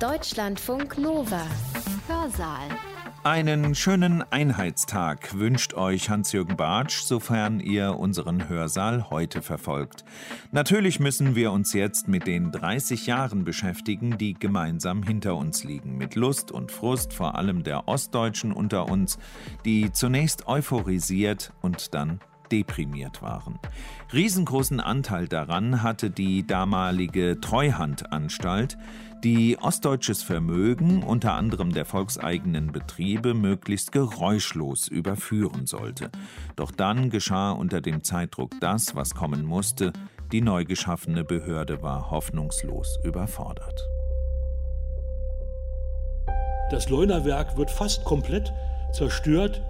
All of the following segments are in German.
Deutschlandfunk Nova. Hörsaal. Einen schönen Einheitstag wünscht euch Hans-Jürgen Bartsch, sofern ihr unseren Hörsaal heute verfolgt. Natürlich müssen wir uns jetzt mit den 30 Jahren beschäftigen, die gemeinsam hinter uns liegen. Mit Lust und Frust vor allem der Ostdeutschen unter uns, die zunächst euphorisiert und dann deprimiert waren. Riesengroßen Anteil daran hatte die damalige Treuhandanstalt, die ostdeutsches Vermögen, unter anderem der volkseigenen Betriebe, möglichst geräuschlos überführen sollte. Doch dann geschah unter dem Zeitdruck das, was kommen musste. Die neu geschaffene Behörde war hoffnungslos überfordert. Das Leunerwerk wird fast komplett zerstört.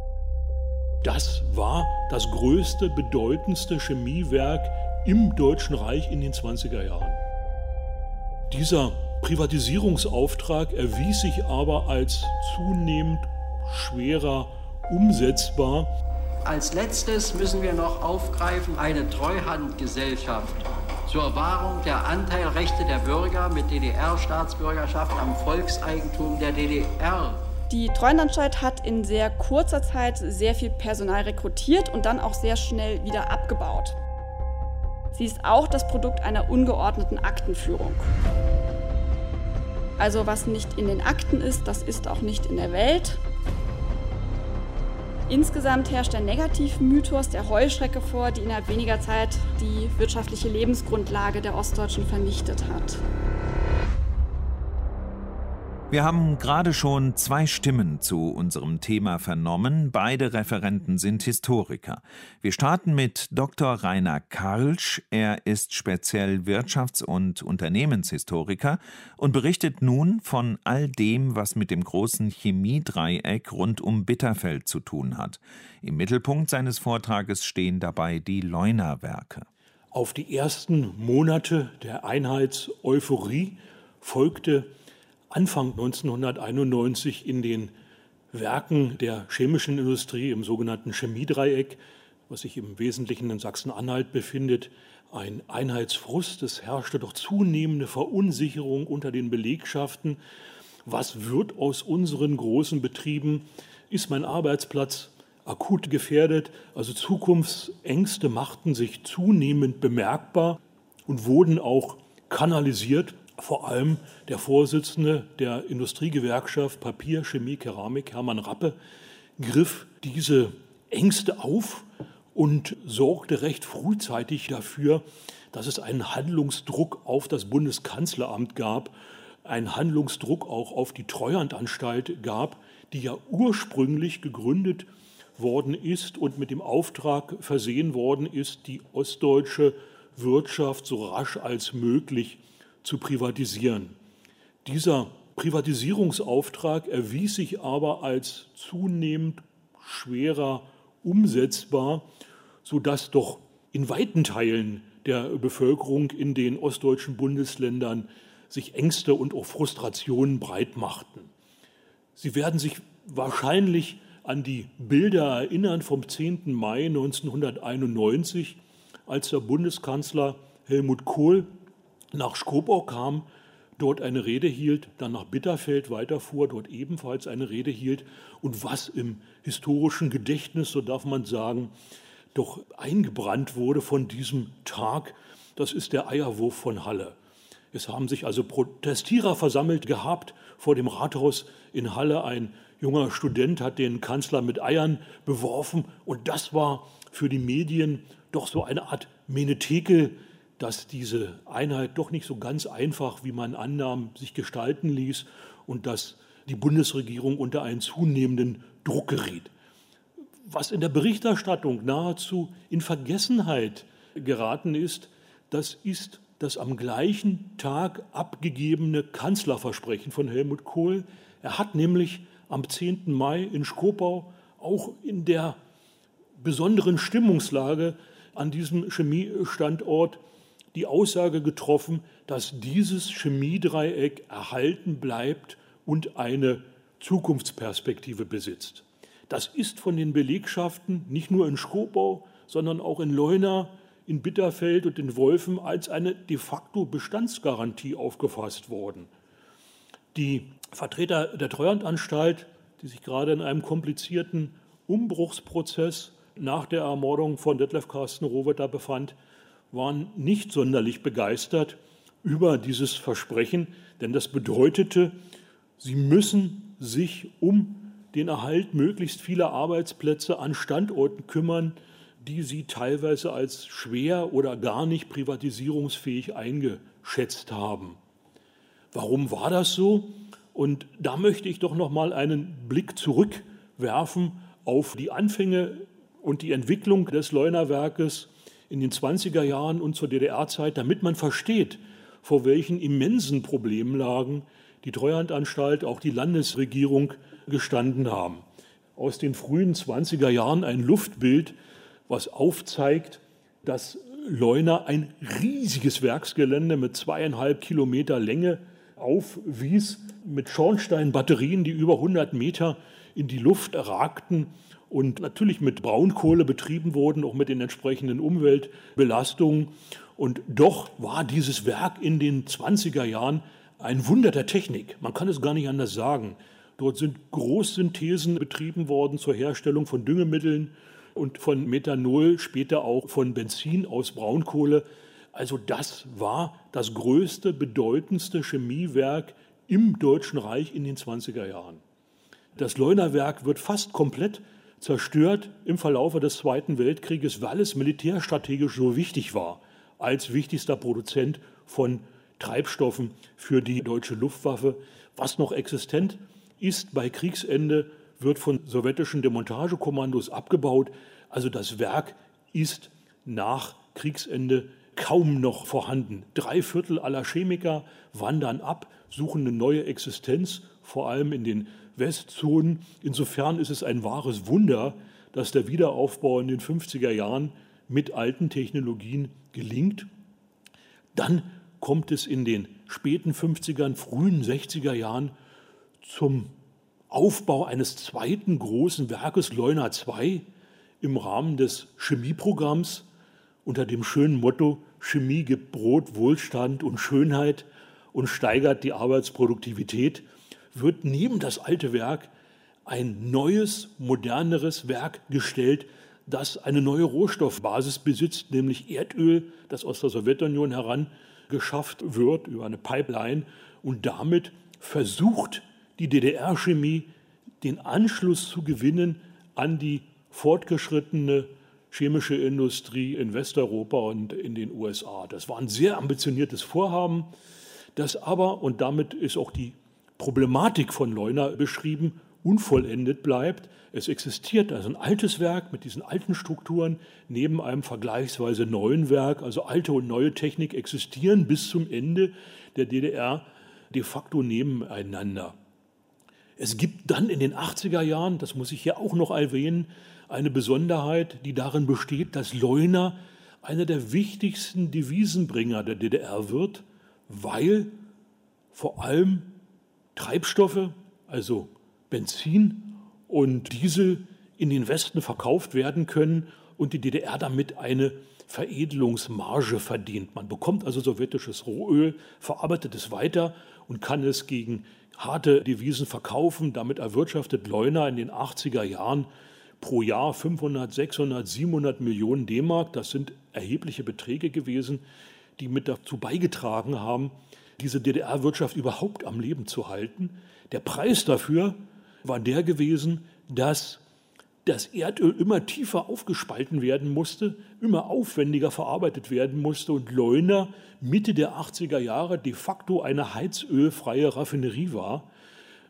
Das war das größte, bedeutendste Chemiewerk im Deutschen Reich in den 20er Jahren. Dieser Privatisierungsauftrag erwies sich aber als zunehmend schwerer umsetzbar. Als letztes müssen wir noch aufgreifen eine Treuhandgesellschaft zur Wahrung der Anteilrechte der Bürger mit DDR-Staatsbürgerschaft am Volkseigentum der DDR. Die Treuhandanstalt hat in sehr kurzer Zeit sehr viel Personal rekrutiert und dann auch sehr schnell wieder abgebaut. Sie ist auch das Produkt einer ungeordneten Aktenführung. Also was nicht in den Akten ist, das ist auch nicht in der Welt. Insgesamt herrscht ein Negativmythos der Heuschrecke vor, die innerhalb weniger Zeit die wirtschaftliche Lebensgrundlage der Ostdeutschen vernichtet hat. Wir haben gerade schon zwei Stimmen zu unserem Thema vernommen. Beide Referenten sind Historiker. Wir starten mit Dr. Rainer Karlsch. Er ist speziell Wirtschafts- und Unternehmenshistoriker und berichtet nun von all dem, was mit dem großen Chemiedreieck rund um Bitterfeld zu tun hat. Im Mittelpunkt seines Vortrages stehen dabei die Leunawerke. Auf die ersten Monate der Einheitseuphorie folgte Anfang 1991 in den Werken der chemischen Industrie im sogenannten Chemiedreieck, was sich im Wesentlichen in Sachsen-Anhalt befindet, ein Einheitsfrust. Es herrschte doch zunehmende Verunsicherung unter den Belegschaften. Was wird aus unseren großen Betrieben? Ist mein Arbeitsplatz akut gefährdet? Also Zukunftsängste machten sich zunehmend bemerkbar und wurden auch kanalisiert vor allem der Vorsitzende der Industriegewerkschaft Papier, Chemie, Keramik, Hermann Rappe, griff diese Ängste auf und sorgte recht frühzeitig dafür, dass es einen Handlungsdruck auf das Bundeskanzleramt gab, einen Handlungsdruck auch auf die Treuhandanstalt gab, die ja ursprünglich gegründet worden ist und mit dem Auftrag versehen worden ist, die ostdeutsche Wirtschaft so rasch als möglich zu privatisieren. Dieser Privatisierungsauftrag erwies sich aber als zunehmend schwerer umsetzbar, sodass doch in weiten Teilen der Bevölkerung in den ostdeutschen Bundesländern sich Ängste und auch Frustrationen breit machten. Sie werden sich wahrscheinlich an die Bilder erinnern vom 10. Mai 1991, als der Bundeskanzler Helmut Kohl nach Skopau kam, dort eine Rede hielt, dann nach Bitterfeld weiterfuhr, dort ebenfalls eine Rede hielt und was im historischen Gedächtnis, so darf man sagen, doch eingebrannt wurde von diesem Tag, das ist der Eierwurf von Halle. Es haben sich also Protestierer versammelt gehabt vor dem Rathaus in Halle. Ein junger Student hat den Kanzler mit Eiern beworfen und das war für die Medien doch so eine Art Menetekel dass diese Einheit doch nicht so ganz einfach, wie man annahm, sich gestalten ließ und dass die Bundesregierung unter einen zunehmenden Druck geriet. Was in der Berichterstattung nahezu in Vergessenheit geraten ist, das ist das am gleichen Tag abgegebene Kanzlerversprechen von Helmut Kohl. Er hat nämlich am 10. Mai in Skopau auch in der besonderen Stimmungslage an diesem Chemiestandort die Aussage getroffen, dass dieses Chemiedreieck erhalten bleibt und eine Zukunftsperspektive besitzt. Das ist von den Belegschaften nicht nur in Schkopau, sondern auch in Leuna, in Bitterfeld und in Wolfen als eine de facto Bestandsgarantie aufgefasst worden. Die Vertreter der Treuhandanstalt, die sich gerade in einem komplizierten Umbruchsprozess nach der Ermordung von Detlef Carsten Rohwetter befand, waren nicht sonderlich begeistert über dieses Versprechen, denn das bedeutete, sie müssen sich um den Erhalt möglichst vieler Arbeitsplätze an Standorten kümmern, die sie teilweise als schwer oder gar nicht privatisierungsfähig eingeschätzt haben. Warum war das so? Und da möchte ich doch noch mal einen Blick zurückwerfen auf die Anfänge und die Entwicklung des Leunerwerkes in den 20er Jahren und zur DDR-Zeit, damit man versteht, vor welchen immensen Problemlagen die Treuhandanstalt, auch die Landesregierung gestanden haben. Aus den frühen 20er Jahren ein Luftbild, was aufzeigt, dass Leuna ein riesiges Werksgelände mit zweieinhalb Kilometer Länge aufwies, mit Schornsteinbatterien, die über 100 Meter in die Luft ragten und natürlich mit Braunkohle betrieben wurden, auch mit den entsprechenden Umweltbelastungen. Und doch war dieses Werk in den 20er Jahren ein Wunder der Technik. Man kann es gar nicht anders sagen. Dort sind Großsynthesen betrieben worden zur Herstellung von Düngemitteln und von Methanol, später auch von Benzin aus Braunkohle. Also das war das größte, bedeutendste Chemiewerk im Deutschen Reich in den 20er Jahren. Das Leunerwerk wird fast komplett zerstört im Verlaufe des Zweiten Weltkrieges, weil es militärstrategisch so wichtig war, als wichtigster Produzent von Treibstoffen für die deutsche Luftwaffe. Was noch existent ist bei Kriegsende, wird von sowjetischen Demontagekommandos abgebaut. Also das Werk ist nach Kriegsende kaum noch vorhanden. Drei Viertel aller Chemiker wandern ab, suchen eine neue Existenz, vor allem in den Westzonen. Insofern ist es ein wahres Wunder, dass der Wiederaufbau in den 50er Jahren mit alten Technologien gelingt. Dann kommt es in den späten 50ern, frühen 60er Jahren zum Aufbau eines zweiten großen Werkes, Leuna II, im Rahmen des Chemieprogramms unter dem schönen Motto Chemie gibt Brot, Wohlstand und Schönheit und steigert die Arbeitsproduktivität wird neben das alte Werk ein neues, moderneres Werk gestellt, das eine neue Rohstoffbasis besitzt, nämlich Erdöl, das aus der Sowjetunion herangeschafft wird über eine Pipeline und damit versucht die DDR-Chemie den Anschluss zu gewinnen an die fortgeschrittene chemische Industrie in Westeuropa und in den USA. Das war ein sehr ambitioniertes Vorhaben, das aber, und damit ist auch die Problematik von Leuna beschrieben, unvollendet bleibt. Es existiert also ein altes Werk mit diesen alten Strukturen neben einem vergleichsweise neuen Werk. Also alte und neue Technik existieren bis zum Ende der DDR de facto nebeneinander. Es gibt dann in den 80er Jahren, das muss ich hier auch noch erwähnen, eine Besonderheit, die darin besteht, dass Leuna einer der wichtigsten Devisenbringer der DDR wird, weil vor allem Treibstoffe, also Benzin und Diesel, in den Westen verkauft werden können und die DDR damit eine Veredelungsmarge verdient. Man bekommt also sowjetisches Rohöl, verarbeitet es weiter und kann es gegen harte Devisen verkaufen. Damit erwirtschaftet Leuna in den 80er Jahren pro Jahr 500, 600, 700 Millionen D-Mark. Das sind erhebliche Beträge gewesen, die mit dazu beigetragen haben, diese DDR-Wirtschaft überhaupt am Leben zu halten. Der Preis dafür war der gewesen, dass das Erdöl immer tiefer aufgespalten werden musste, immer aufwendiger verarbeitet werden musste und Leuna Mitte der 80er Jahre de facto eine heizölfreie Raffinerie war.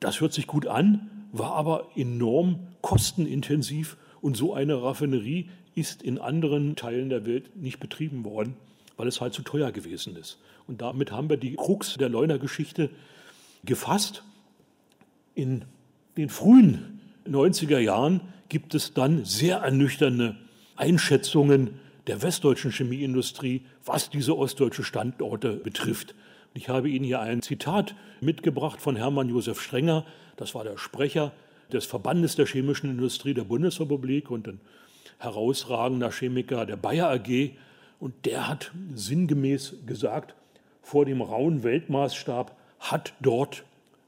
Das hört sich gut an, war aber enorm kostenintensiv und so eine Raffinerie ist in anderen Teilen der Welt nicht betrieben worden, weil es halt zu teuer gewesen ist. Und damit haben wir die Krux der Leuner Geschichte gefasst. In den frühen 90er Jahren gibt es dann sehr ernüchternde Einschätzungen der westdeutschen Chemieindustrie, was diese ostdeutsche Standorte betrifft. Ich habe Ihnen hier ein Zitat mitgebracht von Hermann Josef Strenger, das war der Sprecher des Verbandes der chemischen Industrie der Bundesrepublik und ein herausragender Chemiker der Bayer AG. Und der hat sinngemäß gesagt, vor dem rauen Weltmaßstab hat dort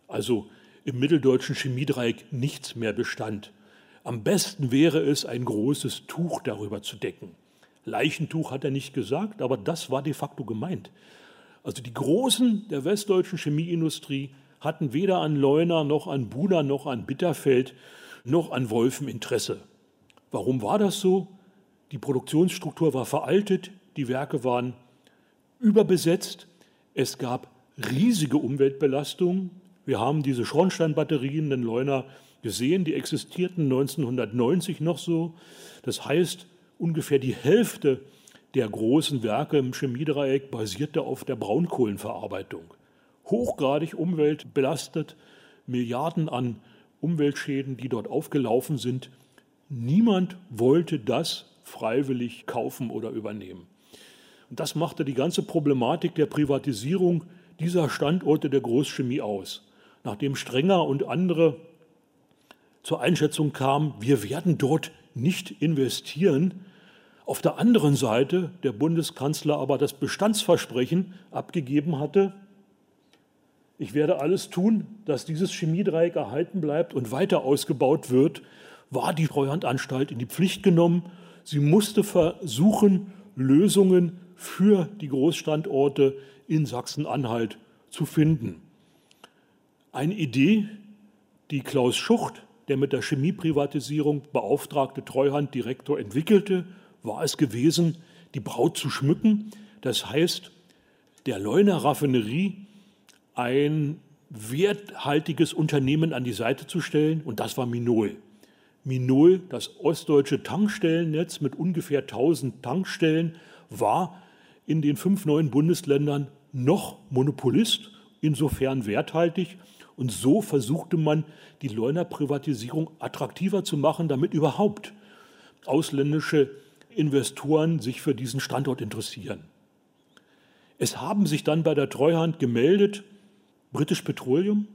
also im mitteldeutschen Chemiedreieck nichts mehr bestand. Am besten wäre es, ein großes Tuch darüber zu decken. Leichentuch hat er nicht gesagt, aber das war de facto gemeint. Also die Großen der westdeutschen Chemieindustrie hatten weder an Leuna noch an Buna noch an Bitterfeld noch an Wolfen Interesse. Warum war das so? Die Produktionsstruktur war veraltet, die Werke waren überbesetzt, es gab riesige Umweltbelastungen. Wir haben diese Schornsteinbatterien in Leuna gesehen, die existierten 1990 noch so. Das heißt, ungefähr die Hälfte der großen Werke im Chemiedreieck basierte auf der Braunkohlenverarbeitung. Hochgradig umweltbelastet, Milliarden an Umweltschäden, die dort aufgelaufen sind. Niemand wollte das freiwillig kaufen oder übernehmen. Und das machte die ganze Problematik der Privatisierung dieser Standorte der Großchemie aus. Nachdem Strenger und andere zur Einschätzung kamen, wir werden dort nicht investieren, auf der anderen Seite der Bundeskanzler aber das Bestandsversprechen abgegeben hatte, ich werde alles tun, dass dieses Chemiedreieck erhalten bleibt und weiter ausgebaut wird, war die Treuhandanstalt in die Pflicht genommen. Sie musste versuchen, Lösungen für die Großstandorte in Sachsen-Anhalt zu finden. Eine Idee, die Klaus Schucht, der mit der Chemieprivatisierung beauftragte Treuhanddirektor, entwickelte, war es gewesen, die Braut zu schmücken. Das heißt, der Leuner Raffinerie ein werthaltiges Unternehmen an die Seite zu stellen, und das war Minol. Minol, das ostdeutsche Tankstellennetz mit ungefähr 1000 Tankstellen, war in den fünf neuen Bundesländern noch Monopolist, insofern werthaltig. Und so versuchte man, die Leuner Privatisierung attraktiver zu machen, damit überhaupt ausländische Investoren sich für diesen Standort interessieren. Es haben sich dann bei der Treuhand gemeldet British Petroleum,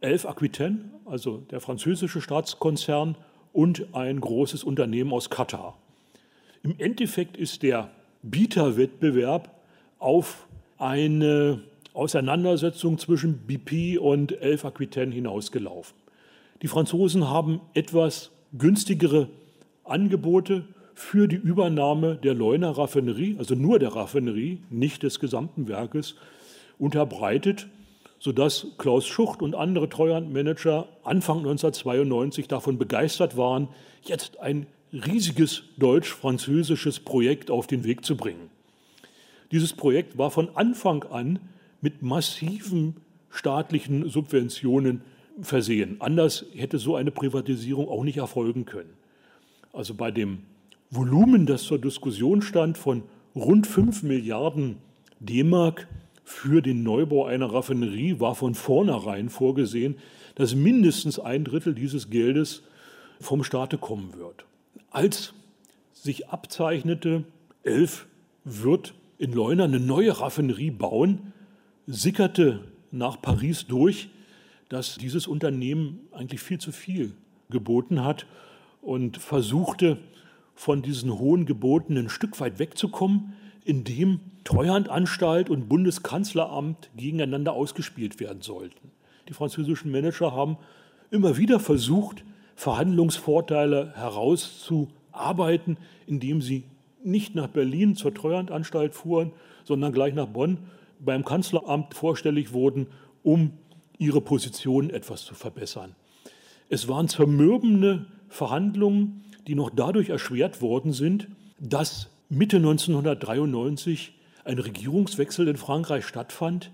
Elf Aquitaine, also der französische Staatskonzern, und ein großes Unternehmen aus Katar. Im Endeffekt ist der Bieterwettbewerb auf eine Auseinandersetzung zwischen BP und Elf Aquitaine hinausgelaufen. Die Franzosen haben etwas günstigere Angebote für die Übernahme der Leuner Raffinerie, also nur der Raffinerie, nicht des gesamten Werkes, unterbreitet, sodass Klaus Schucht und andere Treuhandmanager Anfang 1992 davon begeistert waren, jetzt ein riesiges deutsch-französisches Projekt auf den Weg zu bringen. Dieses Projekt war von Anfang an mit massiven staatlichen Subventionen versehen. Anders hätte so eine Privatisierung auch nicht erfolgen können. Also bei dem Volumen, das zur Diskussion stand, von rund 5 Milliarden D-Mark für den Neubau einer Raffinerie, war von vornherein vorgesehen, dass mindestens ein Drittel dieses Geldes vom Staate kommen wird. Als sich abzeichnete, Elf wird in Leuna eine neue Raffinerie bauen, sickerte nach Paris durch, dass dieses Unternehmen eigentlich viel zu viel geboten hat und versuchte, von diesen hohen Geboten ein Stück weit wegzukommen, indem Treuhandanstalt und Bundeskanzleramt gegeneinander ausgespielt werden sollten. Die französischen Manager haben immer wieder versucht, Verhandlungsvorteile herauszuarbeiten, indem sie nicht nach Berlin zur Treuhandanstalt fuhren, sondern gleich nach Bonn beim Kanzleramt vorstellig wurden, um ihre Position etwas zu verbessern. Es waren zermürbende Verhandlungen, die noch dadurch erschwert worden sind, dass Mitte 1993 ein Regierungswechsel in Frankreich stattfand,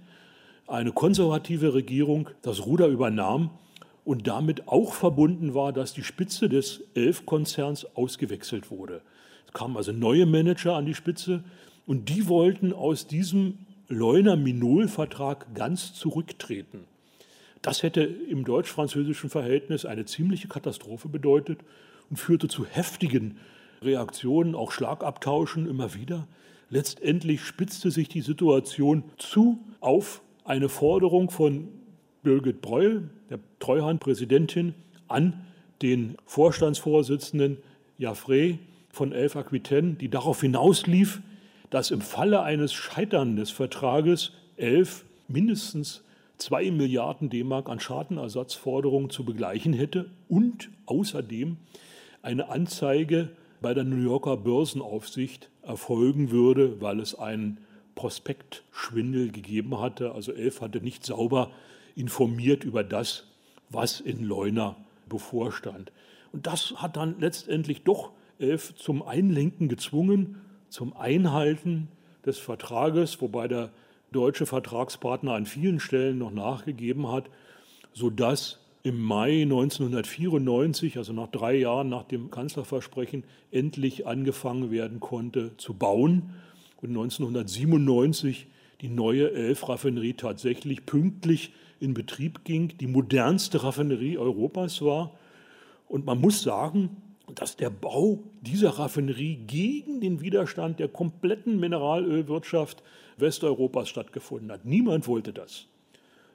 eine konservative Regierung das Ruder übernahm und damit auch verbunden war, dass die Spitze des Elf-Konzerns ausgewechselt wurde. Es kamen also neue Manager an die Spitze und die wollten aus diesem Leuner-Minol-Vertrag ganz zurücktreten. Das hätte im deutsch-französischen Verhältnis eine ziemliche Katastrophe bedeutet und führte zu heftigen Reaktionen, auch Schlagabtauschen immer wieder. Letztendlich spitzte sich die Situation zu auf eine Forderung von Birgit Breuel, der Treuhandpräsidentin, an den Vorstandsvorsitzenden Jaffrey von Elf Aquitaine, die darauf hinauslief, dass im Falle eines Scheitern des Vertrages Elf mindestens 2 Milliarden D-Mark an Schadenersatzforderungen zu begleichen hätte und außerdem eine Anzeige bei der New Yorker Börsenaufsicht erfolgen würde, weil es einen Prospektschwindel gegeben hatte. Also Elf hatte nicht sauber informiert über das, was in Leuna bevorstand. Und das hat dann letztendlich doch Elf zum Einlenken gezwungen, zum Einhalten des Vertrages, wobei der deutsche Vertragspartner an vielen Stellen noch nachgegeben hat, sodass im Mai 1994, also nach drei Jahren nach dem Kanzlerversprechen, endlich angefangen werden konnte zu bauen und 1997 die neue Elf-Raffinerie tatsächlich pünktlich in Betrieb ging, die modernste Raffinerie Europas war. Und man muss sagen, dass der Bau dieser Raffinerie gegen den Widerstand der kompletten Mineralölwirtschaft Westeuropas stattgefunden hat. Niemand wollte das.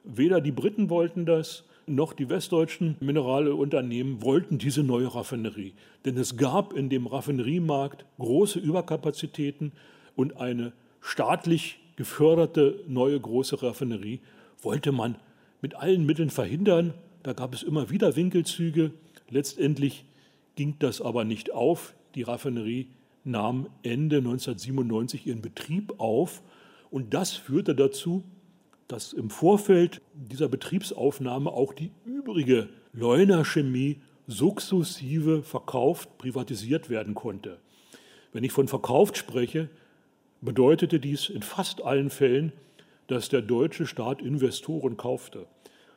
Weder die Briten wollten das, noch die westdeutschen Mineralölunternehmen wollten diese neue Raffinerie. Denn es gab in dem Raffineriemarkt große Überkapazitäten und eine staatlich geförderte neue große Raffinerie wollte man mit allen Mitteln verhindern. Da gab es immer wieder Winkelzüge. Letztendlich ging das aber nicht auf. Die Raffinerie nahm Ende 1997 ihren Betrieb auf und das führte dazu, dass im Vorfeld dieser Betriebsaufnahme auch die übrige Leuner Chemie sukzessive verkauft, privatisiert werden konnte. Wenn ich von verkauft spreche, bedeutete dies in fast allen Fällen, dass der deutsche Staat Investoren kaufte.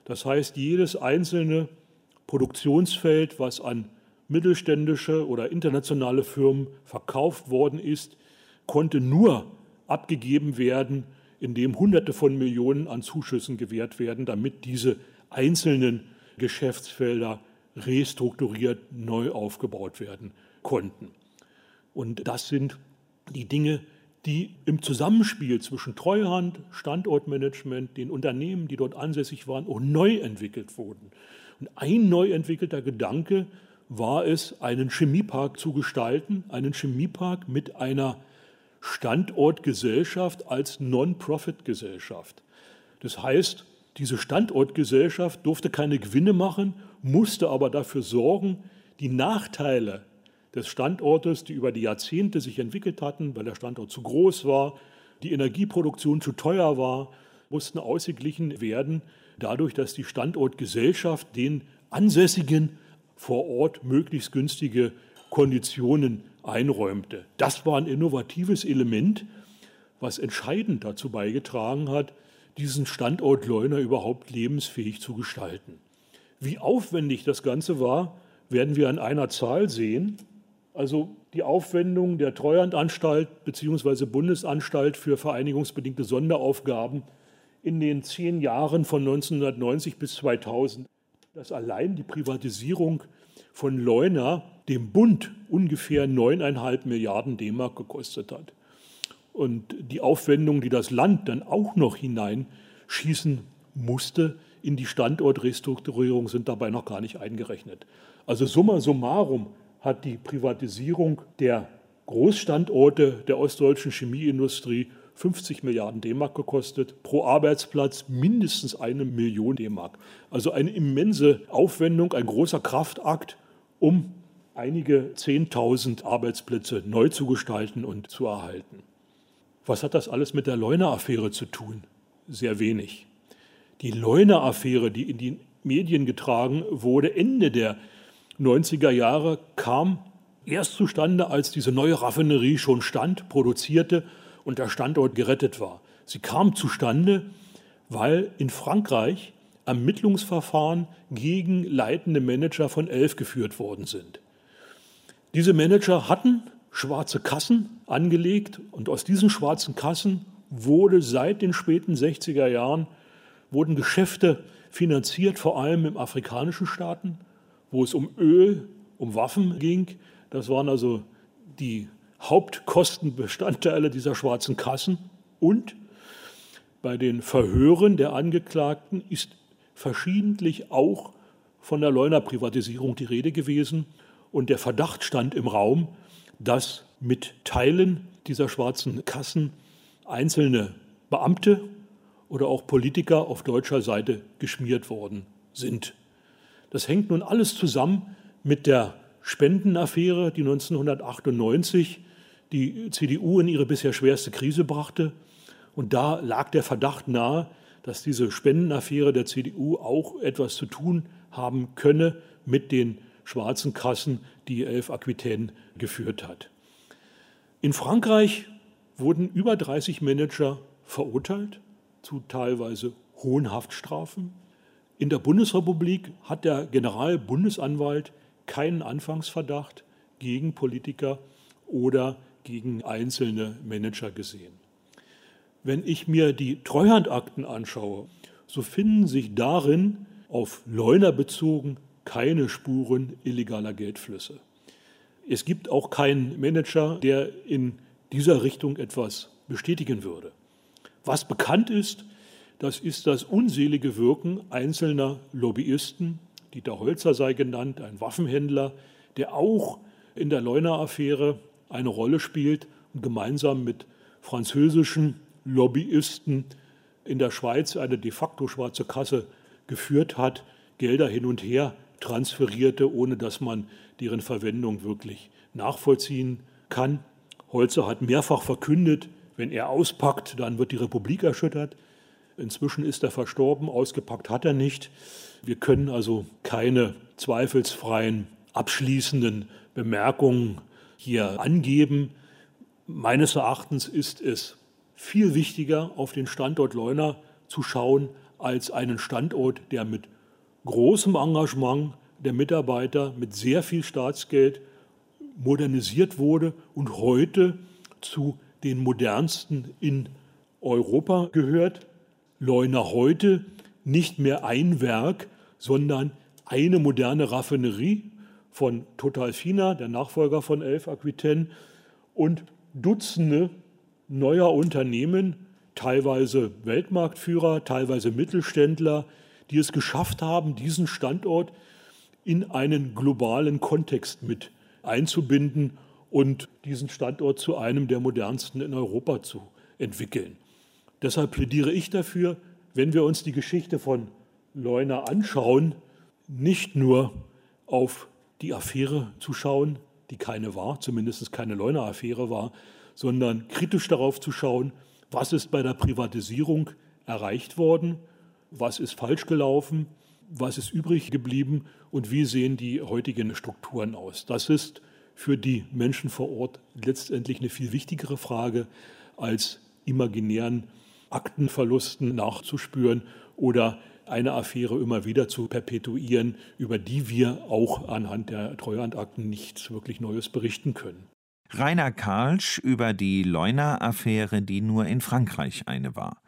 Das heißt, jedes einzelne Produktionsfeld, was an mittelständische oder internationale Firmen verkauft worden ist, konnte nur abgegeben werden, indem Hunderte von Millionen an Zuschüssen gewährt werden, damit diese einzelnen Geschäftsfelder restrukturiert neu aufgebaut werden konnten. Und das sind die Dinge, die im Zusammenspiel zwischen Treuhand, Standortmanagement, den Unternehmen, die dort ansässig waren, auch neu entwickelt wurden. Und ein neu entwickelter Gedanke war es, einen Chemiepark zu gestalten, einen Chemiepark mit einer Standortgesellschaft als Non-Profit-Gesellschaft. Das heißt, diese Standortgesellschaft durfte keine Gewinne machen, musste aber dafür sorgen, die Nachteile des Standortes, die über die Jahrzehnte sich entwickelt hatten, weil der Standort zu groß war, die Energieproduktion zu teuer war, mussten ausgeglichen werden, dadurch, dass die Standortgesellschaft den Ansässigen vor Ort möglichst günstige Konditionen einräumte. Das war ein innovatives Element, was entscheidend dazu beigetragen hat, diesen Standort Leuna überhaupt lebensfähig zu gestalten. Wie aufwendig das Ganze war, werden wir an einer Zahl sehen. Also die Aufwendung der Treuhandanstalt bzw. Bundesanstalt für vereinigungsbedingte Sonderaufgaben in den zehn Jahren von 1990 bis 2000, dass allein die Privatisierung von Leuna dem Bund ungefähr 9,5 Milliarden D-Mark gekostet hat. Und die Aufwendung, die das Land dann auch noch hineinschießen musste in die Standortrestrukturierung, sind dabei noch gar nicht eingerechnet. Also summa summarum hat die Privatisierung der Großstandorte der ostdeutschen Chemieindustrie 50 Milliarden D-Mark gekostet, pro Arbeitsplatz mindestens eine Million D-Mark. Also eine immense Aufwendung, ein großer Kraftakt, um einige 10.000 Arbeitsplätze neu zu gestalten und zu erhalten. Was hat das alles mit der Leuna-Affäre zu tun? Sehr wenig. Die Leuna-Affäre, die in die Medien getragen wurde, Ende der 90er Jahre, kam erst zustande, als diese neue Raffinerie schon stand, produzierte und der Standort gerettet war. Sie kam zustande, weil in Frankreich Ermittlungsverfahren gegen leitende Manager von Elf geführt worden sind. Diese Manager hatten schwarze Kassen angelegt und aus diesen schwarzen Kassen wurde seit den späten 60er Jahren wurden Geschäfte finanziert, vor allem im afrikanischen Staaten, wo es um Öl, um Waffen ging. Das waren also die Hauptkostenbestandteile dieser schwarzen Kassen. Und bei den Verhören der Angeklagten ist verschiedentlich auch von der Leuna-Privatisierung die Rede gewesen. Und der Verdacht stand im Raum, dass mit Teilen dieser schwarzen Kassen einzelne Beamte oder auch Politiker auf deutscher Seite geschmiert worden sind. Das hängt nun alles zusammen mit der Spendenaffäre, die 1998 die CDU in ihre bisher schwerste Krise brachte. Und da lag der Verdacht nahe, dass diese Spendenaffäre der CDU auch etwas zu tun haben könne mit den schwarzen Kassen, die Elf Aquitaine geführt hat. In Frankreich wurden über 30 Manager verurteilt zu teilweise hohen Haftstrafen. In der Bundesrepublik hat der Generalbundesanwalt keinen Anfangsverdacht gegen Politiker oder gegen einzelne Manager gesehen. Wenn ich mir die Treuhandakten anschaue, so finden sich darin auf Leuner bezogen keine Spuren illegaler Geldflüsse. Es gibt auch keinen Manager, der in dieser Richtung etwas bestätigen würde. Was bekannt ist, das ist das unselige Wirken einzelner Lobbyisten. Dieter Holzer sei genannt, ein Waffenhändler, der auch in der Leuner-Affäre eine Rolle spielt und gemeinsam mit französischen Lobbyisten in der Schweiz eine de facto schwarze Kasse geführt hat, Gelder hin und her transferierte, ohne dass man deren Verwendung wirklich nachvollziehen kann. Holzer hat mehrfach verkündet, wenn er auspackt, dann wird die Republik erschüttert. Inzwischen ist er verstorben, ausgepackt hat er nicht. Wir können also keine zweifelsfreien, abschließenden Bemerkungen hier angeben. Meines Erachtens ist es viel wichtiger, auf den Standort Leuna zu schauen, als einen Standort, der mit großem Engagement der Mitarbeiter, mit sehr viel Staatsgeld modernisiert wurde und heute zu den modernsten in Europa gehört. Leuna heute nicht mehr ein Werk, sondern eine moderne Raffinerie von Total Fina, der Nachfolger von Elf Aquitaine, und Dutzende neuer Unternehmen, teilweise Weltmarktführer, teilweise Mittelständler, die es geschafft haben, diesen Standort in einen globalen Kontext mit einzubinden und diesen Standort zu einem der modernsten in Europa zu entwickeln. Deshalb plädiere ich dafür, wenn wir uns die Geschichte von Leuna anschauen, nicht nur auf die Affäre zu schauen, die keine war, zumindest keine Leuna-Affäre war, sondern kritisch darauf zu schauen, was ist bei der Privatisierung erreicht worden, was ist falsch gelaufen, was ist übrig geblieben und wie sehen die heutigen Strukturen aus. Das ist für die Menschen vor Ort letztendlich eine viel wichtigere Frage als imaginären Aktenverlusten nachzuspüren oder eine Affäre immer wieder zu perpetuieren, über die wir auch anhand der Treuhandakten nichts wirklich Neues berichten können. Rainer Karlsch über die Leuna-Affäre, die nur in Frankreich eine war.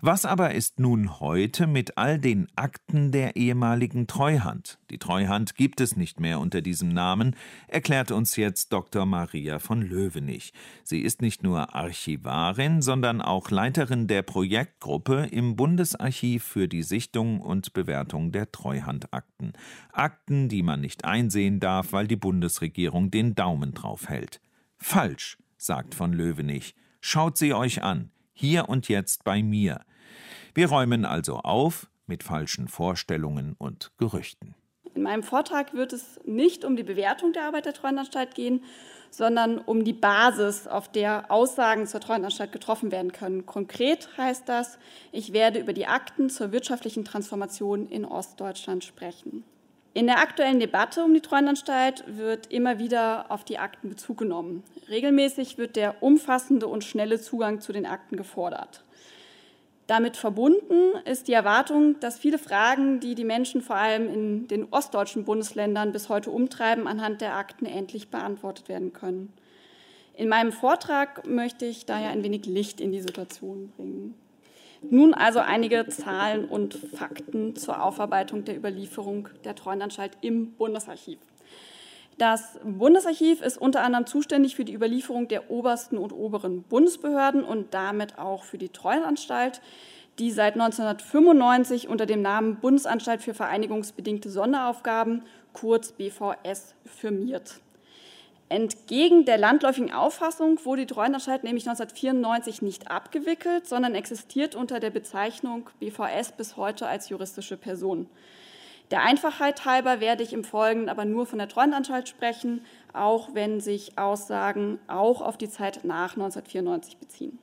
Was aber ist nun heute mit all den Akten der ehemaligen Treuhand? Die Treuhand gibt es nicht mehr unter diesem Namen, erklärt uns jetzt Dr. Maria von Löwenich. Sie ist nicht nur Archivarin, sondern auch Leiterin der Projektgruppe im Bundesarchiv für die Sichtung und Bewertung der Treuhandakten. Akten, die man nicht einsehen darf, weil die Bundesregierung den Daumen drauf hält. Falsch, sagt von Löwenich. Schaut sie euch an hier und jetzt bei mir. Wir räumen also auf mit falschen Vorstellungen und Gerüchten. In meinem Vortrag wird es nicht um die Bewertung der Arbeit der Treuhandanstalt gehen, sondern um die Basis, auf der Aussagen zur Treuhandanstalt getroffen werden können. Konkret heißt das, ich werde über die Akten zur wirtschaftlichen Transformation in Ostdeutschland sprechen. In der aktuellen Debatte um die Treuhandanstalt wird immer wieder auf die Akten Bezug genommen. Regelmäßig wird der umfassende und schnelle Zugang zu den Akten gefordert. Damit verbunden ist die Erwartung, dass viele Fragen, die die Menschen vor allem in den ostdeutschen Bundesländern bis heute umtreiben, anhand der Akten endlich beantwortet werden können. In meinem Vortrag möchte ich daher ein wenig Licht in die Situation bringen. Nun also einige Zahlen und Fakten zur Aufarbeitung der Überlieferung der Treuhandanstalt im Bundesarchiv. Das Bundesarchiv ist unter anderem zuständig für die Überlieferung der obersten und oberen Bundesbehörden und damit auch für die Treuhandanstalt, die seit 1995 unter dem Namen Bundesanstalt für vereinigungsbedingte Sonderaufgaben, kurz BVS, firmiert. Entgegen der landläufigen Auffassung wurde die Treuhandanstalt nämlich 1994 nicht abgewickelt, sondern existiert unter der Bezeichnung BVS bis heute als juristische Person. Der Einfachheit halber werde ich im Folgenden aber nur von der Treuhandanstalt sprechen, auch wenn sich Aussagen auch auf die Zeit nach 1994 beziehen.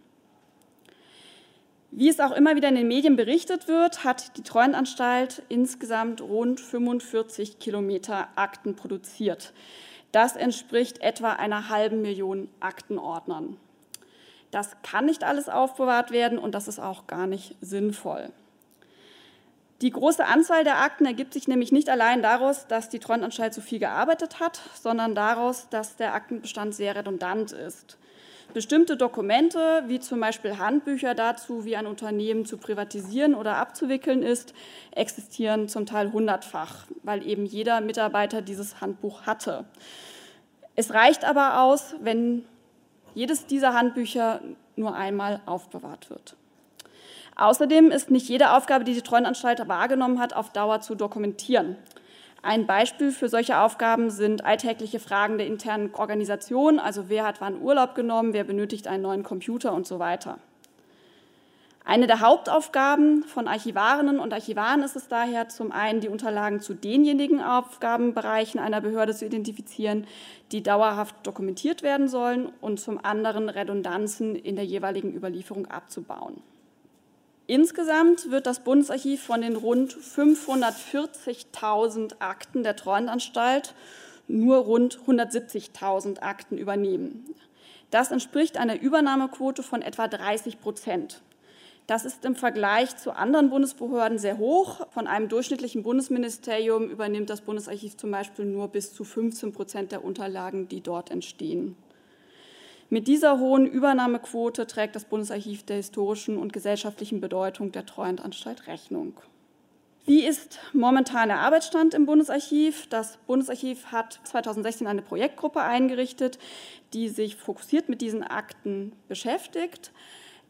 Wie es auch immer wieder in den Medien berichtet wird, hat die Treuhandanstalt insgesamt rund 45 Kilometer Akten produziert. Das entspricht etwa einer halben Million Aktenordnern. Das kann nicht alles aufbewahrt werden und das ist auch gar nicht sinnvoll. Die große Anzahl der Akten ergibt sich nämlich nicht allein daraus, dass die Treuhandanstalt so viel gearbeitet hat, sondern daraus, dass der Aktenbestand sehr redundant ist. Bestimmte Dokumente, wie zum Beispiel Handbücher dazu, wie ein Unternehmen zu privatisieren oder abzuwickeln ist, existieren zum Teil hundertfach, weil eben jeder Mitarbeiter dieses Handbuch hatte. Es reicht aber aus, wenn jedes dieser Handbücher nur einmal aufbewahrt wird. Außerdem ist nicht jede Aufgabe, die die Treuhandanstalt wahrgenommen hat, auf Dauer zu dokumentieren. Ein Beispiel für solche Aufgaben sind alltägliche Fragen der internen Organisation, also wer hat wann Urlaub genommen, wer benötigt einen neuen Computer und so weiter. Eine der Hauptaufgaben von Archivarinnen und Archivaren ist es daher, zum einen die Unterlagen zu denjenigen Aufgabenbereichen einer Behörde zu identifizieren, die dauerhaft dokumentiert werden sollen und zum anderen Redundanzen in der jeweiligen Überlieferung abzubauen. Insgesamt wird das Bundesarchiv von den rund 540.000 Akten der Treuhandanstalt nur rund 170.000 Akten übernehmen. Das entspricht einer Übernahmequote von etwa 30 Prozent. Das ist im Vergleich zu anderen Bundesbehörden sehr hoch. Von einem durchschnittlichen Bundesministerium übernimmt das Bundesarchiv zum Beispiel nur bis zu 15 Prozent der Unterlagen, die dort entstehen. Mit dieser hohen Übernahmequote trägt das Bundesarchiv der historischen und gesellschaftlichen Bedeutung der Treuhandanstalt Rechnung. Wie ist momentan der Arbeitsstand im Bundesarchiv? Das Bundesarchiv hat 2016 eine Projektgruppe eingerichtet, die sich fokussiert mit diesen Akten beschäftigt.